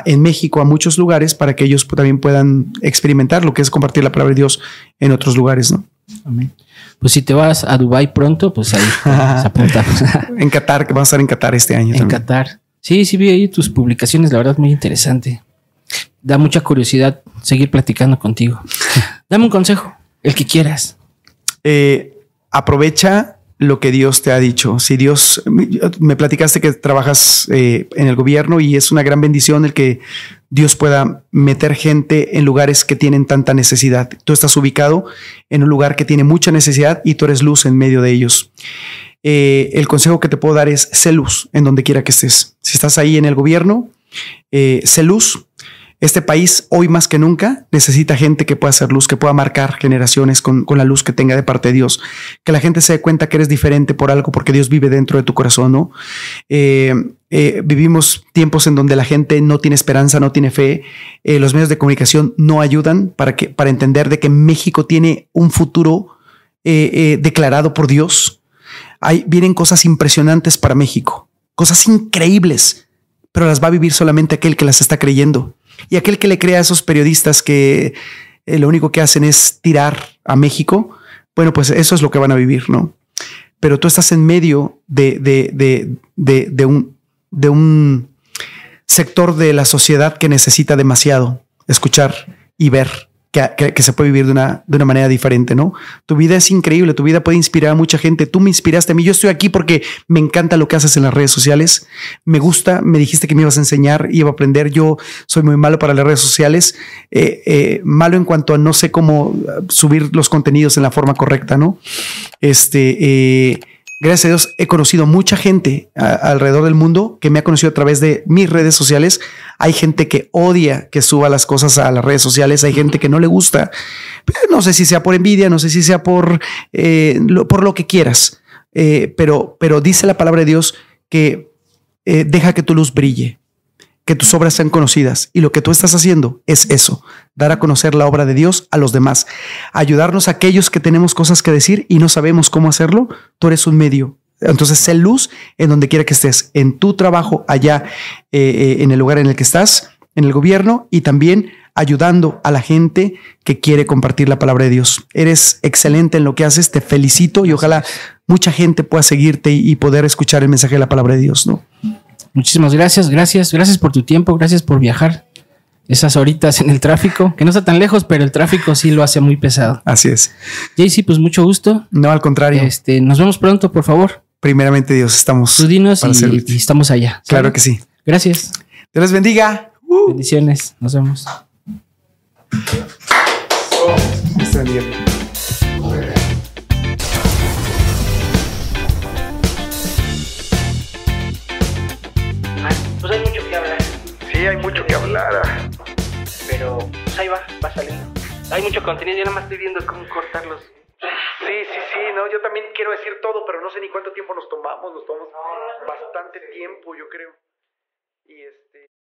en México a muchos lugares para que ellos también puedan experimentar lo que es compartir la palabra de Dios en otros lugares, ¿no? Amén pues si te vas a Dubai pronto, pues ahí se *laughs* apuntamos. *laughs* en Qatar, que vas a estar en Qatar este año. En Qatar. Sí, sí vi ahí tus publicaciones, la verdad muy interesante. Da mucha curiosidad seguir platicando contigo. *laughs* Dame un consejo, el que quieras. Eh, aprovecha lo que Dios te ha dicho. Si Dios, me platicaste que trabajas eh, en el gobierno y es una gran bendición el que Dios pueda meter gente en lugares que tienen tanta necesidad. Tú estás ubicado en un lugar que tiene mucha necesidad y tú eres luz en medio de ellos. Eh, el consejo que te puedo dar es sé luz en donde quiera que estés. Si estás ahí en el gobierno, eh, sé luz este país hoy más que nunca necesita gente que pueda hacer luz, que pueda marcar generaciones con, la luz que tenga de parte de Dios. Que la gente se dé cuenta que eres diferente por algo, porque Dios vive dentro de tu corazón, ¿no? Eh, eh, vivimos tiempos en donde la gente no tiene esperanza, no tiene fe. Eh, los medios de comunicación no ayudan para, que, para entender de que México tiene un futuro declarado por Dios. Hay, vienen cosas impresionantes para México, cosas increíbles, pero las va a vivir solamente aquel que las está creyendo. Y aquel que le crea a esos periodistas que eh, lo único que hacen es tirar a México, bueno, pues eso es lo que van a vivir, ¿no? Pero tú estás en medio de, de, de, un, de un sector de la sociedad que necesita demasiado escuchar y ver que, se puede vivir de una, de una manera diferente, ¿no? Tu vida es increíble, tu vida puede inspirar a mucha gente. Tú me inspiraste a mí. Yo estoy aquí porque me encanta lo que haces en las redes sociales. Me gusta, me dijiste que me ibas a enseñar, iba a aprender. Yo soy muy malo para las redes sociales, eh, eh, malo en cuanto a no sé cómo subir los contenidos en la forma correcta, ¿no? Este, eh, gracias a Dios, he conocido mucha gente alrededor del mundo que me ha conocido a través de mis redes sociales. Hay gente que odia que suba las cosas a las redes sociales, hay gente que no le gusta. No sé si sea por envidia, no sé si sea por, eh, lo, por lo que quieras, eh, pero, pero dice la palabra de Dios que eh, deja que tu luz brille que tus obras sean conocidas. Y lo que tú estás haciendo es eso, dar a conocer la obra de Dios a los demás, ayudarnos a aquellos que tenemos cosas que decir y no sabemos cómo hacerlo. Tú eres un medio. Entonces, sé luz en donde quiera que estés, en tu trabajo, allá, eh, eh, en el lugar en el que estás, en el gobierno y también ayudando a la gente que quiere compartir la palabra de Dios. Eres excelente en lo que haces, te felicito y ojalá mucha gente pueda seguirte y poder escuchar el mensaje de la palabra de Dios, ¿no? Muchísimas gracias, gracias, gracias por tu tiempo, gracias por viajar esas horitas en el tráfico, que no está tan lejos, pero el tráfico sí lo hace muy pesado. Así es. JC, pues mucho gusto. No, al contrario. Este, nos vemos pronto, por favor. Primeramente, Dios, estamos. Tú dinos y, estamos allá. Claro que sí. Gracias. Dios les bendiga. Uh. Bendiciones. Nos vemos. Hay mucho que hablar. Pero pues ahí va, va saliendo. Hay mucho contenido, yo nada más estoy viendo cómo cortarlos. Sí, sí, sí, no, yo también quiero decir todo, pero no sé ni cuánto tiempo nos tomamos, nos tomamos bastante tiempo, yo creo. Y este